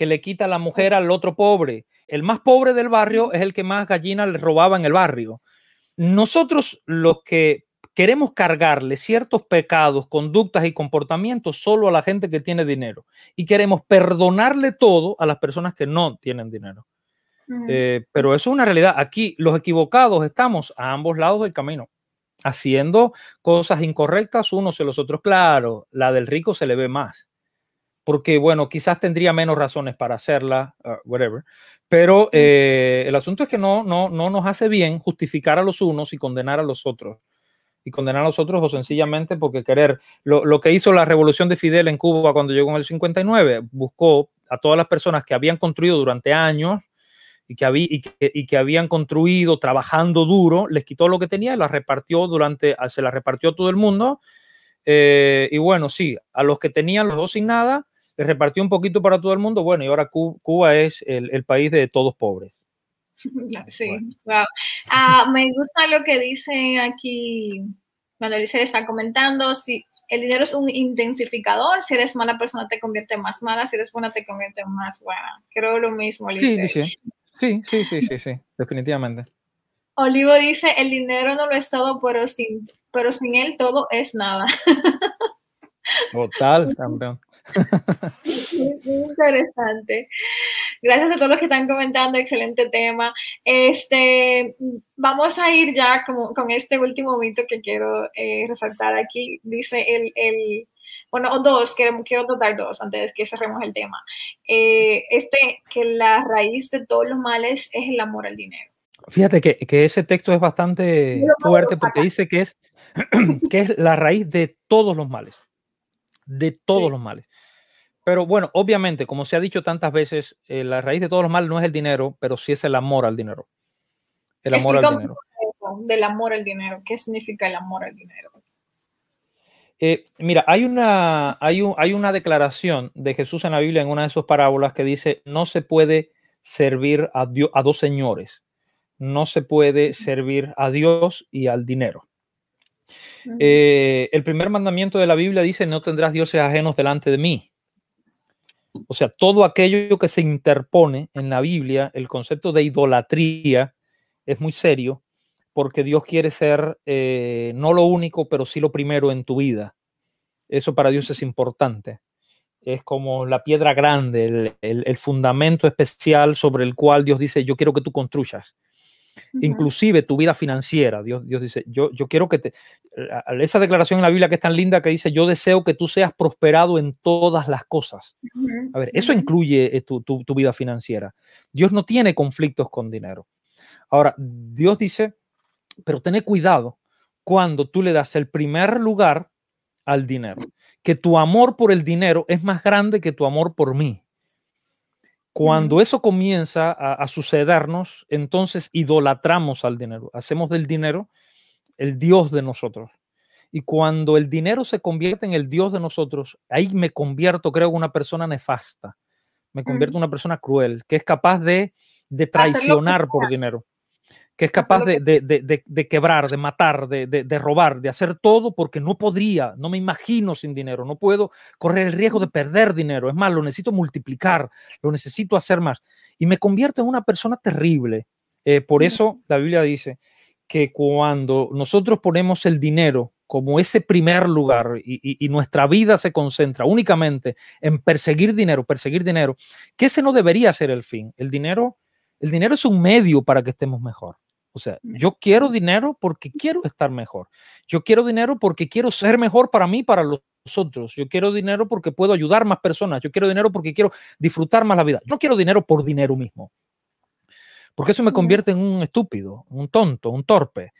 que le quita la mujer al otro pobre. El más pobre del barrio es el que más gallinas le robaba en el barrio. Nosotros los que queremos cargarle ciertos pecados, conductas y comportamientos solo a la gente que tiene dinero y queremos perdonarle todo a las personas que no tienen dinero. Eh, pero eso es una realidad. Aquí los equivocados estamos a ambos lados del camino haciendo cosas incorrectas unos y los otros. Claro, la del rico se le ve más, porque bueno, quizás tendría menos razones para hacerla, uh, whatever, pero eh, el asunto es que no, no, no nos hace bien justificar a los unos y condenar a los otros. Y condenar a los otros o sencillamente porque querer. Lo, lo que hizo la revolución de Fidel en Cuba cuando llegó en el 59, buscó a todas las personas que habían construido durante años y que, había, y, que, habían construido trabajando duro, les quitó lo que tenía y la repartió durante, ah, se la repartió a todo el mundo. Eh, y bueno, sí, a los que tenían los dos sin nada, les repartió un poquito para todo el mundo. Bueno, y ahora Cuba, es el, país de todos pobres. Sí, wow. Ah, me gusta lo que dice aquí, cuando dice, está comentando, si el dinero es un intensificador, si eres mala persona te convierte más mala, si eres buena te convierte más buena. Creo lo mismo, Sí, sí. Sí, sí, sí, sí, sí, definitivamente. Olivo dice, el dinero no lo es todo, pero sin, pero sin él todo es nada. Total, campeón. Interesante. Gracias a todos los que están comentando, excelente tema. Este, vamos a ir ya como, con este último mito que quiero eh, resaltar aquí. Dice el, el bueno, o dos, quiero, quiero tratar dos antes de que cerremos el tema. Eh, este, que la raíz de todos los males es el amor al dinero. Fíjate que, que ese texto es bastante fuerte porque dice que es, que es la raíz de todos los males, de todos los males. Pero bueno, obviamente, como se ha dicho tantas veces, eh, la raíz de todos los males no es el dinero, pero sí es el amor al dinero. El amor al dinero. del amor al dinero. ¿Qué significa el amor al dinero? Eh, mira, hay una, hay, hay una declaración de Jesús en la Biblia en una de sus parábolas que dice, no se puede servir a, a dos señores, no se puede servir a Dios y al dinero. Eh, el primer mandamiento de la Biblia dice, no tendrás dioses ajenos delante de mí. O sea, todo aquello que se interpone en la Biblia, el concepto de idolatría es muy serio porque Dios quiere ser eh, no lo único, pero sí lo primero en tu vida. Eso para Dios es importante. Es como la piedra grande, el, fundamento especial sobre el cual Dios dice, yo quiero que tú construyas. Inclusive tu vida financiera. Dios, Dios dice, yo, yo quiero que te... Esa declaración en la Biblia que es tan linda que dice, yo deseo que tú seas prosperado en todas las cosas. A ver, eso incluye eh, tu, tu, tu vida financiera. Dios no tiene conflictos con dinero. Ahora, Dios dice, pero ten cuidado cuando tú le das el primer lugar al dinero, que tu amor por el dinero es más grande que tu amor por mí. Cuando eso comienza a, sucedernos, entonces idolatramos al dinero, hacemos del dinero el Dios de nosotros. Y cuando el dinero se convierte en el Dios de nosotros, ahí me convierto, creo, en una persona nefasta, me convierto en una persona cruel, que es capaz de, de traicionar por dinero que es capaz de, quebrar, de matar, de, robar, de hacer todo porque no podría, no me imagino sin dinero, no puedo correr el riesgo de perder dinero. Es más, lo necesito multiplicar, lo necesito hacer más. Y me convierto en una persona terrible. Eh, por eso la Biblia dice que cuando nosotros ponemos el dinero como ese primer lugar y, y, nuestra vida se concentra únicamente en perseguir dinero, perseguir dinero, que ese no debería ser el fin. El dinero, el dinero es un medio para que estemos mejor. O sea, yo quiero dinero porque quiero estar mejor. Yo quiero dinero porque quiero ser mejor para mí, para los otros. Yo quiero dinero porque puedo ayudar más personas. Yo quiero dinero porque quiero disfrutar más la vida. Yo no quiero dinero por dinero mismo. Porque eso me convierte en un estúpido, un tonto, un torpe.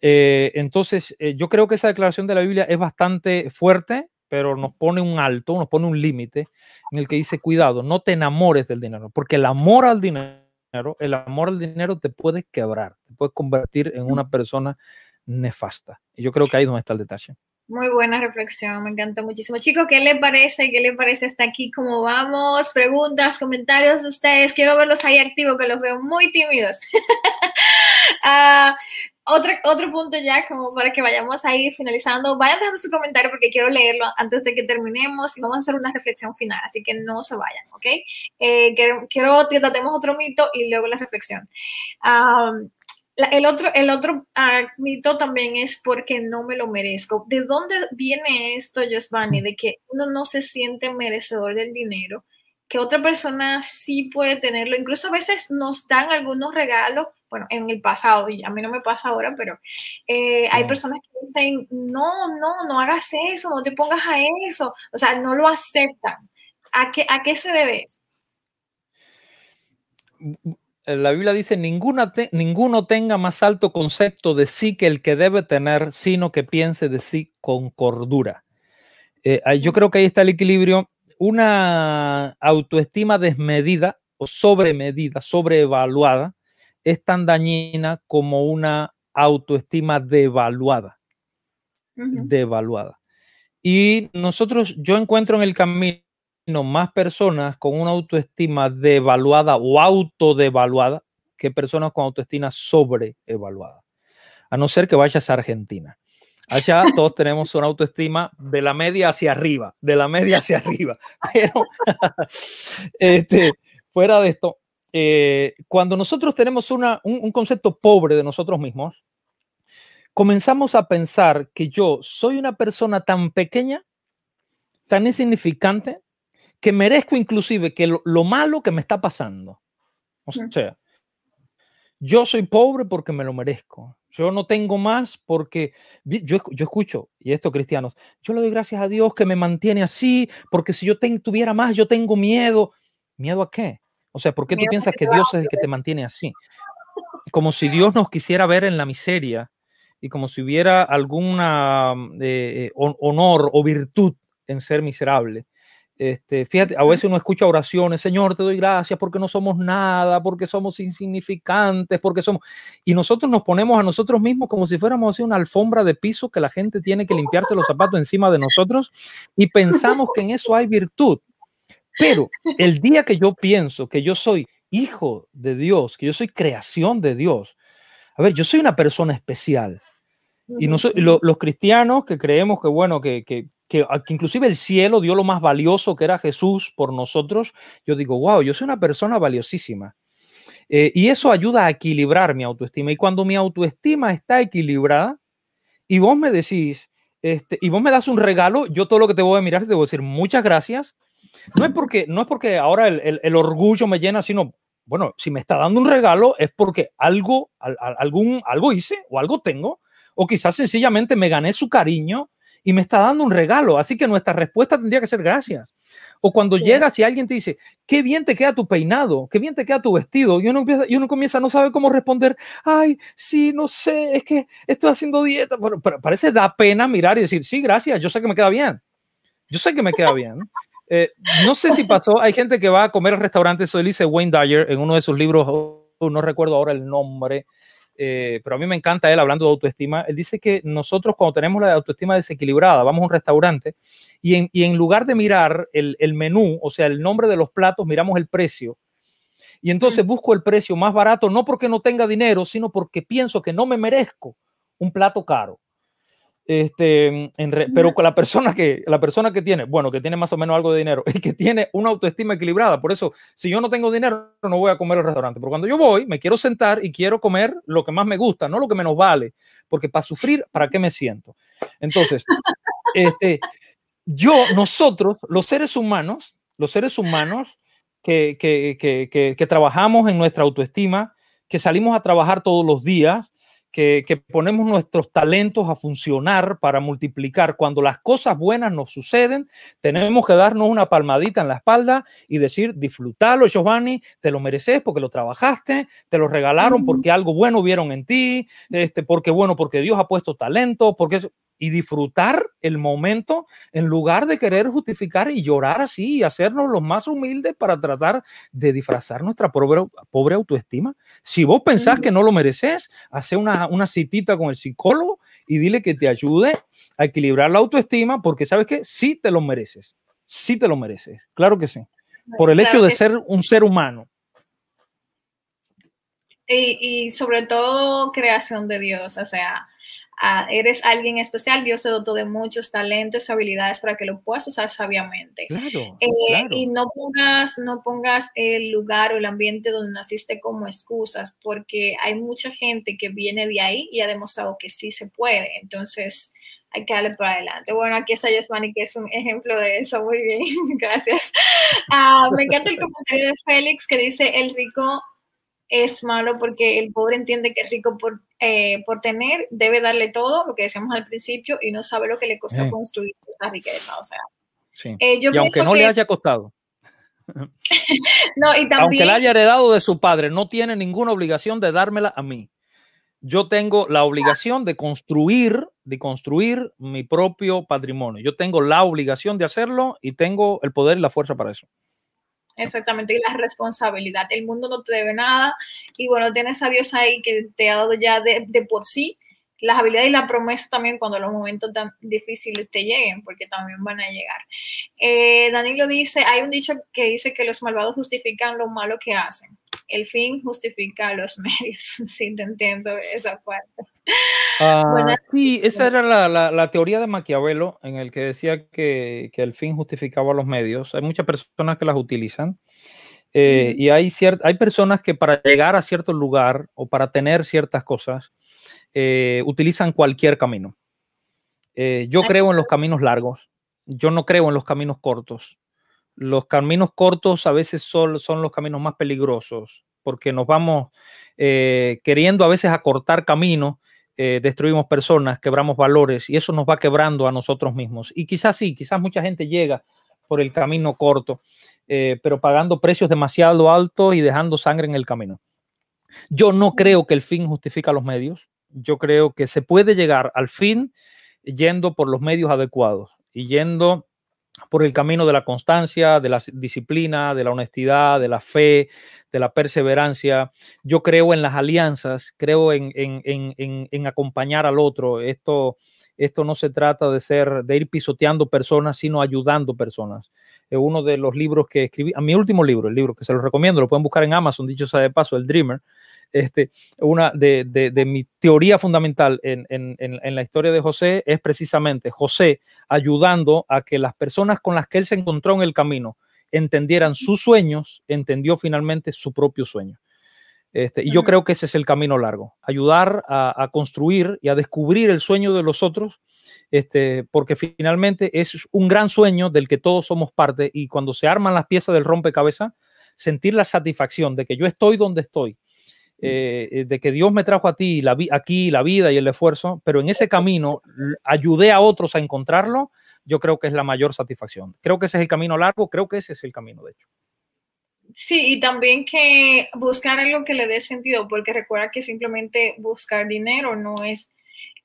Eh, entonces, eh, yo creo que esa declaración de la Biblia es bastante fuerte, pero nos pone un alto, nos pone un límite en el que dice, cuidado, no te enamores del dinero, porque el amor al dinero el amor al dinero te puede quebrar, te puede convertir en una persona nefasta. Y yo creo que ahí es donde está el detalle. Muy buena reflexión, me encantó muchísimo. Chicos, ¿qué le parece? ¿Qué le parece hasta aquí? ¿Cómo vamos? Preguntas, comentarios de ustedes. Quiero verlos ahí activos, que los veo muy tímidos. uh, otro, otro punto ya, como para que vayamos a ir finalizando, vayan dejando su comentario porque quiero leerlo antes de que terminemos y vamos a hacer una reflexión final, así que no se vayan, ¿ok? Eh, quiero, quiero que tratemos otro mito y luego la reflexión. el otro, el otro uh, mito también es porque no me lo merezco. ¿De dónde viene esto, Giovanni, de que uno no se siente merecedor del dinero? Que otra persona sí puede tenerlo. Incluso a veces nos dan algunos regalos, bueno, en el pasado, y a mí no me pasa ahora, pero eh, hay personas que dicen, no, no, no hagas eso, no te pongas a eso, o sea, no lo aceptan. ¿A qué, a qué se debe eso? La Biblia dice, Ninguna ninguno tenga más alto concepto de sí que el que debe tener, sino que piense de sí con cordura. Eh, yo creo que ahí está el equilibrio una autoestima desmedida o sobremedida, sobreevaluada, es tan dañina como una autoestima devaluada. Devaluada. Y nosotros, yo encuentro en el camino más personas con una autoestima devaluada o autodevaluada que personas con autoestima sobreevaluada. A no ser que vayas a Argentina. Allá todos tenemos una autoestima de la media hacia arriba, de la media hacia arriba. Pero, este, fuera de esto, eh, cuando nosotros tenemos una, un, concepto pobre de nosotros mismos, comenzamos a pensar que yo soy una persona tan pequeña, tan insignificante, que merezco inclusive que lo, lo malo que me está pasando. O sea, yo soy pobre porque me lo merezco. Yo no tengo más porque yo, yo escucho, y esto cristianos, yo le doy gracias a Dios que me mantiene así, porque si yo tuviera más, yo tengo miedo. ¿Miedo a qué? O sea, ¿por qué tú piensas que Dios es el que te mantiene así? Como si Dios nos quisiera ver en la miseria y como si hubiera alguna eh, honor o virtud en ser miserable. Este, fíjate, a veces uno escucha oraciones, Señor, te doy gracias porque no somos nada, porque somos insignificantes, porque somos... Y nosotros nos ponemos a nosotros mismos como si fuéramos así una alfombra de piso que la gente tiene que limpiarse los zapatos encima de nosotros y pensamos que en eso hay virtud. Pero el día que yo pienso que yo soy hijo de Dios, que yo soy creación de Dios, a ver, yo soy una persona especial. Y los cristianos que creemos que, bueno, que, que, que, inclusive el cielo dio lo más valioso que era Jesús por nosotros, yo digo, wow, yo soy una persona valiosísima. Eh, y eso ayuda a equilibrar mi autoestima. Y cuando mi autoestima está equilibrada y vos me decís, este, y vos me das un regalo, yo todo lo que te voy a mirar te voy a decir muchas gracias. No es porque, no es porque ahora el, el, orgullo me llena, sino bueno, si me está dando un regalo es porque algo, algún, algo hice o algo tengo, o quizás sencillamente me gané su cariño y me está dando un regalo. Así que nuestra respuesta tendría que ser gracias. O cuando llegas y alguien te dice, qué bien te queda tu peinado, qué bien te queda tu vestido, y uno, empieza, y uno comienza, no sabe cómo responder, ay, sí, no sé, es que estoy haciendo dieta. Pero, parece da pena mirar y decir, sí, gracias, yo sé que me queda bien. Yo sé que me queda bien. Eh, no sé si pasó, hay gente que va a comer al restaurante, eso dice Wayne Dyer en uno de sus libros, no recuerdo ahora el nombre, eh, pero a mí me encanta él hablando de autoestima. Él dice que nosotros cuando tenemos la autoestima desequilibrada, vamos a un restaurante y en, y en lugar de mirar el, el, menú, o sea, el nombre de los platos, miramos el precio. Y entonces busco el precio más barato, no porque no tenga dinero, sino porque pienso que no me merezco un plato caro. Este, pero con la persona que la persona que tiene, bueno, que tiene más o menos algo de dinero, y que tiene una autoestima equilibrada. Por eso, si yo no tengo dinero, no voy a comer al restaurante. Pero cuando yo voy, me quiero sentar y quiero comer lo que más me gusta, no lo que menos vale, porque para sufrir, ¿para qué me siento? Entonces, este, yo, nosotros, los seres humanos, los seres humanos que, que, que, que trabajamos en nuestra autoestima, que salimos a trabajar todos los días, que, ponemos nuestros talentos a funcionar para multiplicar. Cuando las cosas buenas nos suceden, tenemos que darnos una palmadita en la espalda y decir, disfrútalo, Giovanni, te lo mereces porque lo trabajaste, te lo regalaron porque algo bueno vieron en ti, este, porque bueno, porque Dios ha puesto talento, porque y disfrutar el momento en lugar de querer justificar y llorar así y hacernos los más humildes para tratar de disfrazar nuestra pobre, pobre autoestima. Si vos pensás que no lo mereces, hace una, una citita con el psicólogo y dile que te ayude a equilibrar la autoestima porque sabes que sí te lo mereces, sí te lo mereces, claro que sí, por el hecho de ser un ser humano. Y, y sobre todo creación de Dios, o sea, eres alguien especial, Dios te dotó de muchos talentos, habilidades para que lo puedas usar sabiamente. Eh, y no pongas, no pongas el lugar o el ambiente donde naciste como excusas, porque hay mucha gente que viene de ahí y ha demostrado que sí se puede. Entonces, hay que darle para adelante. Bueno, aquí está Yasmani, que es un ejemplo de eso. Muy bien, gracias. Ah, me encanta el comentario de Félix que dice, el rico es malo porque el pobre entiende que es rico por, eh, por tener, debe darle todo, lo que decíamos al principio, y no sabe lo que le costó construir esa riqueza. O sea, eh, y aunque no le haya costado. no, y también, aunque la haya heredado de su padre, no tiene ninguna obligación de dármela a mí. Yo tengo la obligación de construir, de construir mi propio patrimonio. Yo tengo la obligación de hacerlo y tengo el poder y la fuerza para eso. Exactamente, y la responsabilidad. El mundo no te debe nada y bueno, tienes a Dios ahí que te ha dado ya de, por sí las habilidades y la promesa también cuando los momentos tan difíciles te lleguen, porque también van a llegar. Eh, Danilo dice, hay un dicho que dice que los malvados justifican lo malo que hacen. El fin justifica los medios. sí, te entiendo esa parte. Ah, sí, esa era la, la, teoría de Maquiavelo, en el que decía que, que, el fin justificaba los medios. Hay muchas personas que las utilizan. Eh, y hay, hay personas que para llegar a cierto lugar o para tener ciertas cosas, eh, utilizan cualquier camino. Eh, yo creo en los caminos largos, yo no creo en los caminos cortos. Los caminos cortos a veces son, son los caminos más peligrosos porque nos vamos queriendo a veces acortar caminos eh, destruimos personas, quebramos valores y eso nos va quebrando a nosotros mismos. Y quizás sí, quizás mucha gente llega por el camino corto, eh, pero pagando precios demasiado altos y dejando sangre en el camino. Yo no creo que el fin justifica los medios. Yo creo que se puede llegar al fin yendo por los medios adecuados y yendo por el camino de la constancia, de la disciplina, de la honestidad, de la fe, de la perseverancia. Yo creo en las alianzas, creo en, en, acompañar al otro. Esto, esto no se trata de ser, de ir pisoteando personas, sino ayudando personas. Es uno de los libros que escribí, a mi último libro, el libro que se los recomiendo, lo pueden buscar en Amazon, dicho sea de paso, El Dreamer. Este, una de, de, mi teoría fundamental en, en, en, la historia de José es precisamente José ayudando a que las personas con las que él se encontró en el camino entendieran sus sueños, entendió finalmente su propio sueño. Este, y yo creo que ese es el camino largo, ayudar a, a, construir y a descubrir el sueño de los otros, este, porque finalmente es un gran sueño del que todos somos parte y cuando se arman las piezas del rompecabezas, sentir la satisfacción de que yo estoy donde estoy, eh, de que Dios me trajo a ti la aquí la vida y el esfuerzo, pero en ese camino ayudé a otros a encontrarlo, yo creo que es la mayor satisfacción. Creo que ese es el camino largo, creo que ese es el camino, de hecho. Sí, y también que buscar algo que le dé sentido, porque recuerda que simplemente buscar dinero no es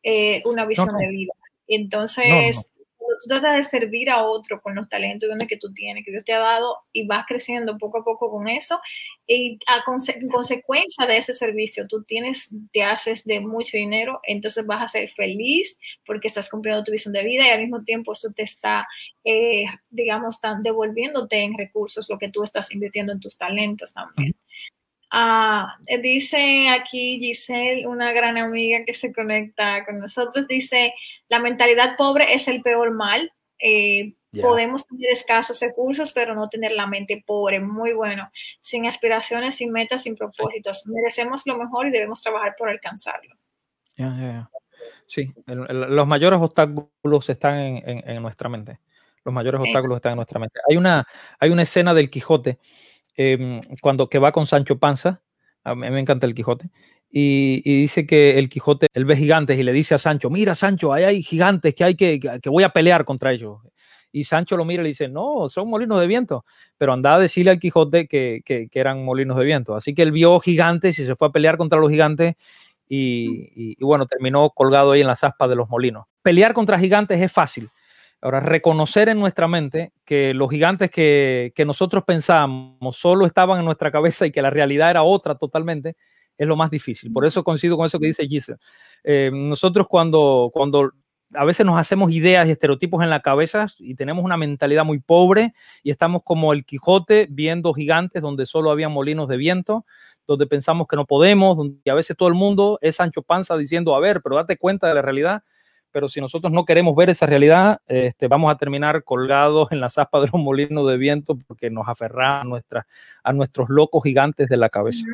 eh, una visión de vida. Entonces, tú tratas de servir a otro con los talentos que tú tienes, que Dios te ha dado, y vas creciendo poco a poco con eso, y a en consecuencia de ese servicio, tú tienes, te haces de mucho dinero, entonces vas a ser feliz porque estás cumpliendo tu visión de vida y al mismo tiempo eso te está, eh, digamos, tan, devolviéndote en recursos lo que tú estás invirtiendo en tus talentos también. Ah, dice aquí Giselle, una gran amiga que se conecta con nosotros, dice, la mentalidad pobre es el peor mal. Eh, podemos tener escasos recursos, pero no tener la mente pobre. Muy bueno. Sin aspiraciones, sin metas, sin propósitos. Merecemos lo mejor y debemos trabajar por alcanzarlo. Sí, los mayores obstáculos están en, nuestra mente. Los mayores obstáculos están en nuestra mente. Hay una, hay una escena del Quijote Em, cuando que va con Sancho Panza, a mí me encanta el Quijote, y, dice que el Quijote, él ve gigantes y le dice a Sancho, mira Sancho, ahí hay gigantes que hay que, que voy a pelear contra ellos. Y Sancho lo mira y le dice, no, son molinos de viento, pero anda a decirle al Quijote que, que, eran molinos de viento. Así que él vio gigantes y se fue a pelear contra los gigantes y, y bueno, terminó colgado ahí en las aspas de los molinos. Pelear contra gigantes es fácil, Ahora, reconocer en nuestra mente que los gigantes que, nosotros pensábamos solo estaban en nuestra cabeza y que la realidad era otra totalmente, es lo más difícil. Por eso coincido con eso que dice Giselle. Eh, nosotros cuando, cuando a veces nos hacemos ideas y estereotipos en la cabeza y tenemos una mentalidad muy pobre y estamos como el Quijote viendo gigantes donde solo había molinos de viento, donde pensamos que no podemos, y a veces todo el mundo es Sancho Panza diciendo, a ver, pero date cuenta de la realidad pero si nosotros no queremos ver esa realidad, este, vamos a terminar colgados en las aspas de los molinos de viento porque nos aferramos a, a nuestros locos gigantes de la cabeza.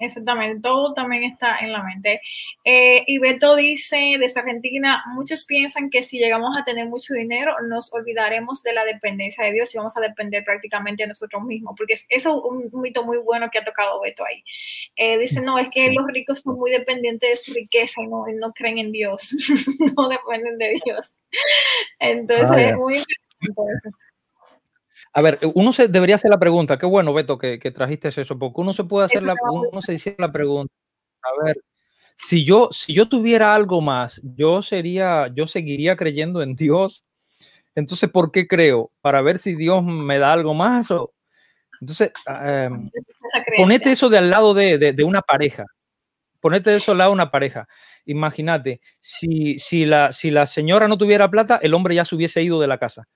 Exactamente, todo también está en la mente. Eh, y Beto dice desde Argentina, muchos piensan que si llegamos a tener mucho dinero nos olvidaremos de la dependencia de Dios y vamos a depender prácticamente de nosotros mismos, porque eso es un, mito muy bueno que ha tocado Beto ahí. Eh, dice, no, es que los ricos son muy dependientes de su riqueza y no, no creen en Dios, no dependen de Dios. Entonces, ah, es muy interesante a ver, uno se debería hacer la pregunta, qué bueno, Beto, que, trajiste eso, porque uno se puede hacer la, uno se dice la pregunta, a ver, si yo, si yo tuviera algo más, yo sería, yo seguiría creyendo en Dios. Entonces, ¿por qué creo? Para ver si Dios me da algo más. O... Entonces, eh, ponete eso de al lado de, de, una pareja. Ponete eso al lado de una pareja. Imagínate, si, si, la, si la señora no tuviera plata, el hombre ya se hubiese ido de la casa.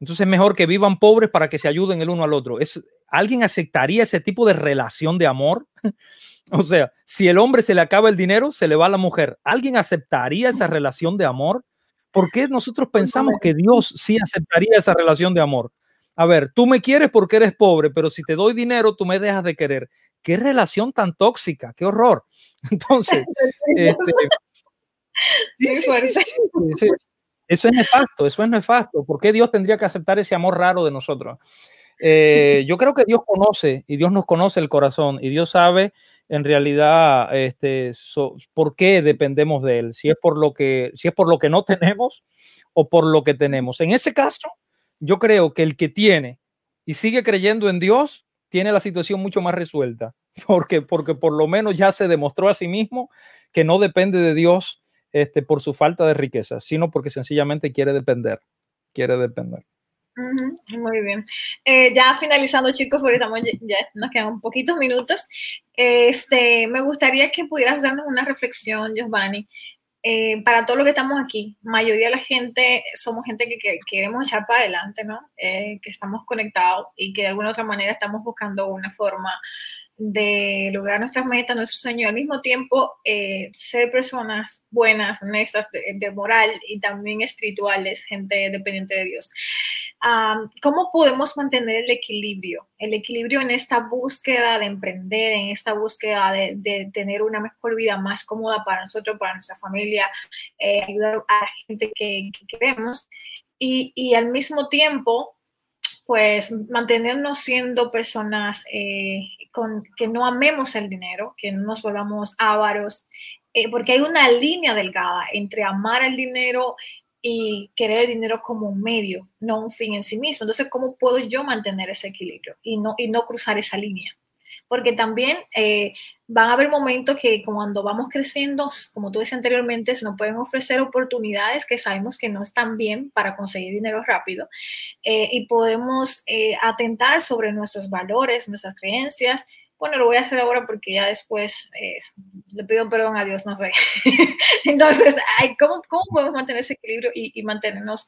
Entonces es mejor que vivan pobres para que se ayuden el uno al otro. ¿Es, ¿Alguien aceptaría ese tipo de relación de amor? o sea, si el hombre se le acaba el dinero, se le va a la mujer. ¿Alguien aceptaría esa relación de amor? ¿Por qué nosotros pensamos que Dios sí aceptaría esa relación de amor? A ver, tú me quieres porque eres pobre, pero si te doy dinero, tú me dejas de querer. Qué relación tan tóxica, qué horror. Entonces, este, eso es nefasto, eso es nefasto. ¿Por qué Dios tendría que aceptar ese amor raro de nosotros? Eh, yo creo que Dios conoce y Dios nos conoce el corazón y Dios sabe en realidad este, por qué dependemos de Él, si es, por lo que, si es por lo que no tenemos o por lo que tenemos. En ese caso, yo creo que el que tiene y sigue creyendo en Dios tiene la situación mucho más resuelta, porque, porque por lo menos ya se demostró a sí mismo que no depende de Dios este, por su falta de riqueza, sino porque sencillamente quiere depender, quiere depender. muy bien. Eh, ya finalizando, chicos, porque estamos, ya nos quedan poquitos minutos. Este, me gustaría que pudieras darnos una reflexión, Giovanni, eh, para todo lo que estamos aquí. Mayoría de la gente somos gente que, queremos echar para adelante, ¿no? Eh, que estamos conectados y que de alguna otra manera estamos buscando una forma de lograr nuestras metas, nuestros sueños, al mismo tiempo eh, ser personas buenas, honestas, de, moral y también espirituales, gente dependiente de Dios. ¿Cómo podemos mantener el equilibrio? El equilibrio en esta búsqueda de emprender, en esta búsqueda de, tener una mejor vida más cómoda para nosotros, para nuestra familia, eh, ayudar a la gente que, queremos y, y al mismo tiempo pues mantenernos siendo personas eh, con, que no amemos el dinero, que no nos volvamos ávaros, eh, porque hay una línea delgada entre amar el dinero y querer el dinero como un medio, no un fin en sí mismo. Entonces, ¿cómo puedo yo mantener ese equilibrio y no, y no cruzar esa línea? Porque también eh, van a haber momentos que cuando vamos creciendo, como tú decías anteriormente, se nos pueden ofrecer oportunidades que sabemos que no están bien para conseguir dinero rápido eh, y podemos eh, atentar sobre nuestros valores, nuestras creencias. Bueno, lo voy a hacer ahora porque ya después eh, le pido perdón a Dios, no sé. Entonces, ¿cómo, ¿cómo, podemos mantener ese equilibrio y, y mantenernos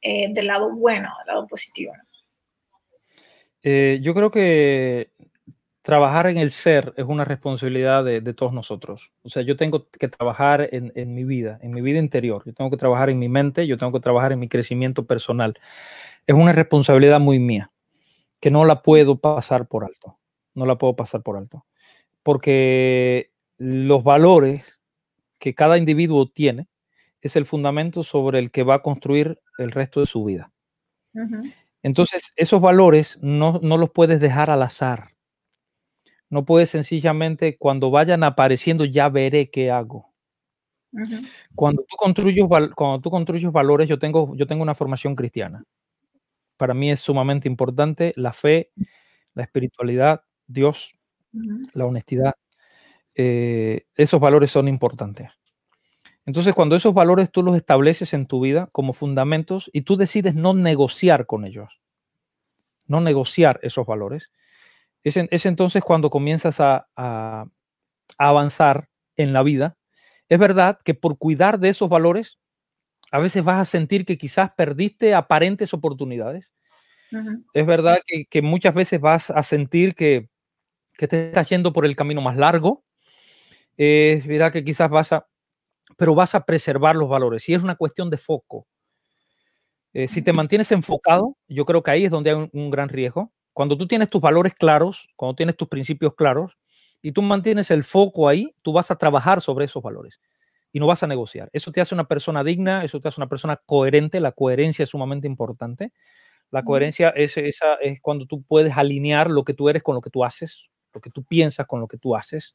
del lado bueno, del lado positivo? yo creo que trabajar en el ser es una responsabilidad de, todos nosotros. O sea, yo tengo que trabajar en, mi vida, en mi vida interior. Yo tengo que trabajar en mi mente, yo tengo que trabajar en mi crecimiento personal. Es una responsabilidad muy mía, que no la puedo pasar por alto. No la puedo pasar por alto. Porque los valores que cada individuo tiene es el fundamento sobre el que va a construir el resto de su vida. Entonces, esos valores no, no los puedes dejar al azar no puedes sencillamente, cuando vayan apareciendo, ya veré qué hago. Cuando tú construyes, cuando tú construyes valores, yo tengo, yo tengo una formación cristiana. Para mí es sumamente importante la fe, la espiritualidad, Dios, la honestidad. Eh, esos valores son importantes. Entonces, cuando esos valores tú los estableces en tu vida como fundamentos y tú decides no negociar con ellos, no negociar esos valores, es, entonces cuando comienzas a, avanzar en la vida. Es verdad que por cuidar de esos valores, a veces vas a sentir que quizás perdiste aparentes oportunidades. Es verdad que, muchas veces vas a sentir que, te estás yendo por el camino más largo. es verdad que quizás vas a, pero vas a preservar los valores. Y es una cuestión de foco. Eh, si te mantienes enfocado, yo creo que ahí es donde hay un gran riesgo. Cuando tú tienes tus valores claros, cuando tienes tus principios claros y tú mantienes el foco ahí, tú vas a trabajar sobre esos valores y no vas a negociar. Eso te hace una persona digna, eso te hace una persona coherente. La coherencia es sumamente importante. La coherencia es, esa, es cuando tú puedes alinear lo que tú eres con lo que tú haces, lo que tú piensas con lo que tú haces.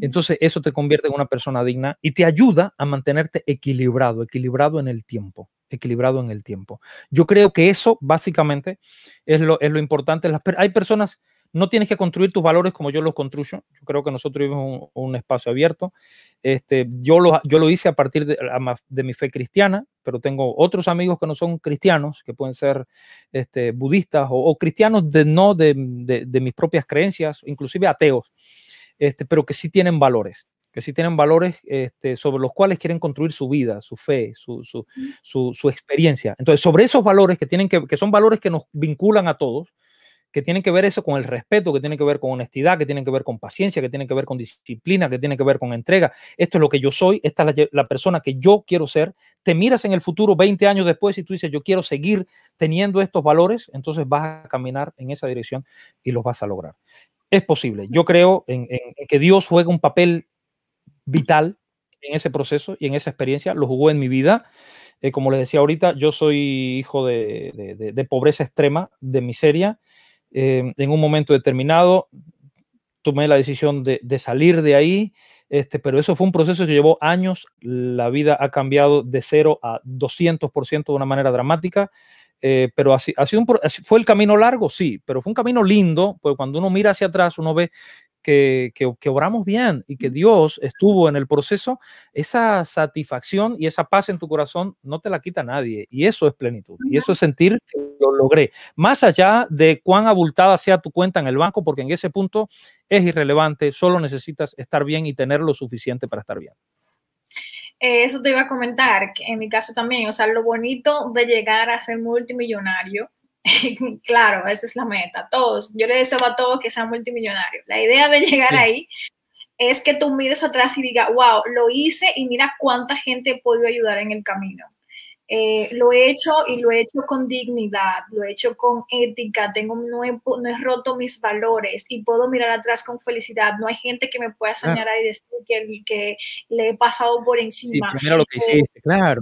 Entonces eso te convierte en una persona digna y te ayuda a mantenerte equilibrado, equilibrado en el tiempo equilibrado en el tiempo. Yo creo que eso básicamente es lo, es lo importante. hay personas, no tienes que construir tus valores como yo los construyo. Yo creo que nosotros vivimos un, espacio abierto. Este, yo, lo, yo lo hice a partir de, de, mi fe cristiana, pero tengo otros amigos que no son cristianos, que pueden ser este, budistas o, cristianos de, no de, de, mis propias creencias, inclusive ateos, este, pero que sí tienen valores que sí tienen valores este, sobre los cuales quieren construir su vida, su fe, su, su, su, su experiencia. Entonces, sobre esos valores que, tienen que, que son valores que nos vinculan a todos, que tienen que ver eso con el respeto, que tienen que ver con honestidad, que tienen que ver con paciencia, que tienen que ver con disciplina, que tienen que ver con entrega. Esto es lo que yo soy, esta es la, la, persona que yo quiero ser. Te miras en el futuro 20 años después y tú dices, yo quiero seguir teniendo estos valores, entonces vas a caminar en esa dirección y los vas a lograr. Es posible. Yo creo en, en que Dios juega un papel vital en ese proceso y en esa experiencia, lo jugó en mi vida. Eh, como les decía ahorita, yo soy hijo de, pobreza extrema, de miseria. Eh, en un momento determinado tomé la decisión de, salir de ahí, este, pero eso fue un proceso que llevó años. La vida ha cambiado de 0 a 200% de una manera dramática. Eh, pero así, ha sido un, fue el camino largo, sí, pero fue un camino lindo, pues cuando uno mira hacia atrás, uno ve que, que, oramos bien y que Dios estuvo en el proceso, esa satisfacción y esa paz en tu corazón no te la quita nadie. Y eso es plenitud. Y eso es sentir que lo logré. Más allá de cuán abultada sea tu cuenta en el banco, porque en ese punto es irrelevante, solo necesitas estar bien y tener lo suficiente para estar bien. Eh, eso te iba a comentar, que en mi caso también, o sea, lo bonito de llegar a ser multimillonario claro, esa es la meta. Todos, yo le deseo a todos que sean multimillonarios. La idea de llegar ahí es que tú mires atrás y digas, wow, lo hice y mira cuánta gente he podido ayudar en el camino. Eh, lo he hecho y lo he hecho con dignidad, lo he hecho con ética, tengo, no, he, no he roto mis valores y puedo mirar atrás con felicidad. No hay gente que me pueda señalar y decir que, que le he pasado por encima. Sí, lo que hiciste, claro.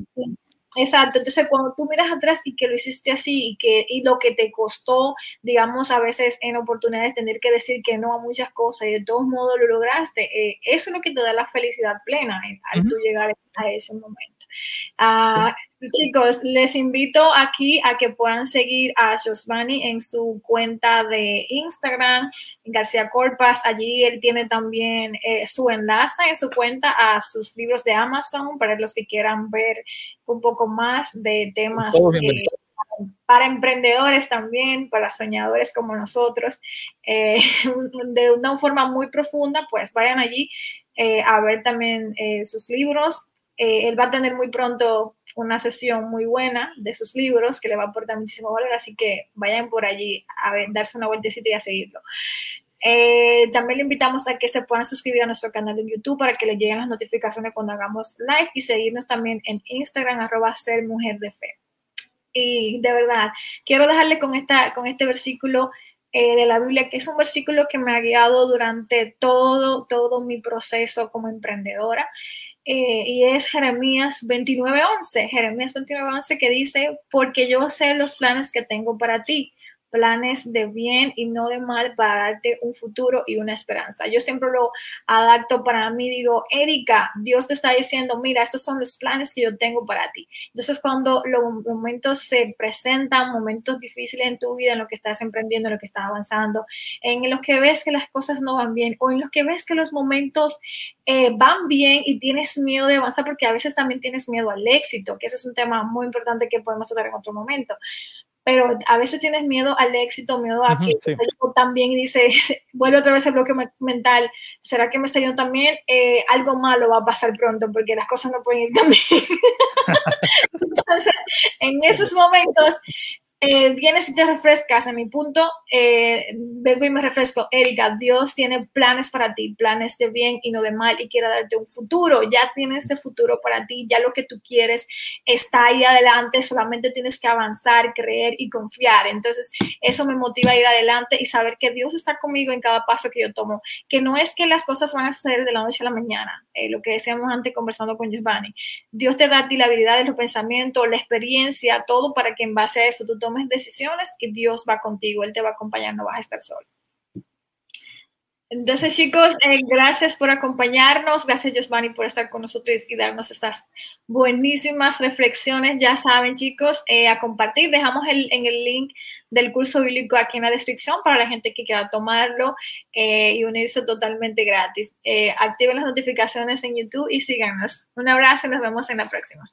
Exacto, entonces cuando tú miras atrás y que lo hiciste así y que y lo que te costó, digamos, a veces en oportunidades tener que decir que no a muchas cosas y de todos modos lo lograste, eh, eso es lo que te da la felicidad plena al tú llegar a ese momento. Uh, chicos, les invito aquí a que puedan seguir a Josvani en su cuenta de Instagram, García Corpas. Allí él tiene también eh, su enlace en su cuenta a sus libros de Amazon para los que quieran ver un poco más de temas. para emprendedores también, para soñadores como nosotros, eh, de una forma muy profunda, pues vayan allí eh, a ver también sus libros. Eh, él va a tener muy pronto una sesión muy buena de sus libros que le va a aportar muchísimo valor, así que vayan por allí a darse una vueltecita y a seguirlo. Eh, también le invitamos a que se puedan suscribir a nuestro canal de YouTube para que les lleguen las notificaciones cuando hagamos live y seguirnos también en Instagram, arroba ser mujer de fe. Y de verdad, quiero dejarle con, esta, con este versículo eh, de la Biblia, que es un versículo que me ha guiado durante todo, todo mi proceso como emprendedora. Eh, y es Jeremías 29:11, Jeremías 29:11 que dice, porque yo sé los planes que tengo para ti, planes de bien y no de mal para darte un futuro y una esperanza. Yo siempre lo adapto para mí, digo, Erika, Dios te está diciendo, mira, estos son los planes que yo tengo para ti. Entonces, cuando los momentos se presentan, momentos difíciles en tu vida, en lo que estás emprendiendo, en lo que estás avanzando, en los que ves que las cosas no van bien o en los que ves que los momentos eh, van bien y tienes miedo de avanzar, porque a veces también tienes miedo al éxito, que ese es un tema muy importante que podemos tratar en otro momento pero a veces tienes miedo al éxito, miedo a que sí. también dice, vuelve otra vez el bloque mental, ¿será que me está yendo también? Eh, algo malo va a pasar pronto porque las cosas no pueden ir tan bien. Entonces, en esos momentos eh, vienes y te refrescas. En mi punto, eh, vengo y me refresco. Erika, Dios tiene planes para ti, planes de bien y no de mal, y quiere darte un futuro. Ya tienes ese futuro para ti, ya lo que tú quieres está ahí adelante, solamente tienes que avanzar, creer y confiar. Entonces, eso me motiva a ir adelante y saber que Dios está conmigo en cada paso que yo tomo, que no es que las cosas van a suceder de la noche a la mañana, eh, lo que decíamos antes conversando con Giovanni. Dios te da a ti la habilidad los pensamientos, la experiencia, todo para que en base a eso tú tomes decisiones y Dios va contigo, Él te va a acompañar, no vas a estar solo. Entonces, chicos, eh, gracias por acompañarnos. Gracias, Giovanni, por estar con nosotros y darnos estas buenísimas reflexiones. Ya saben, chicos, eh, a compartir. Dejamos el, en el link del curso bíblico aquí en la descripción para la gente que quiera tomarlo eh, y unirse totalmente gratis. activen las notificaciones en YouTube y síganos. Un abrazo y nos vemos en la próxima.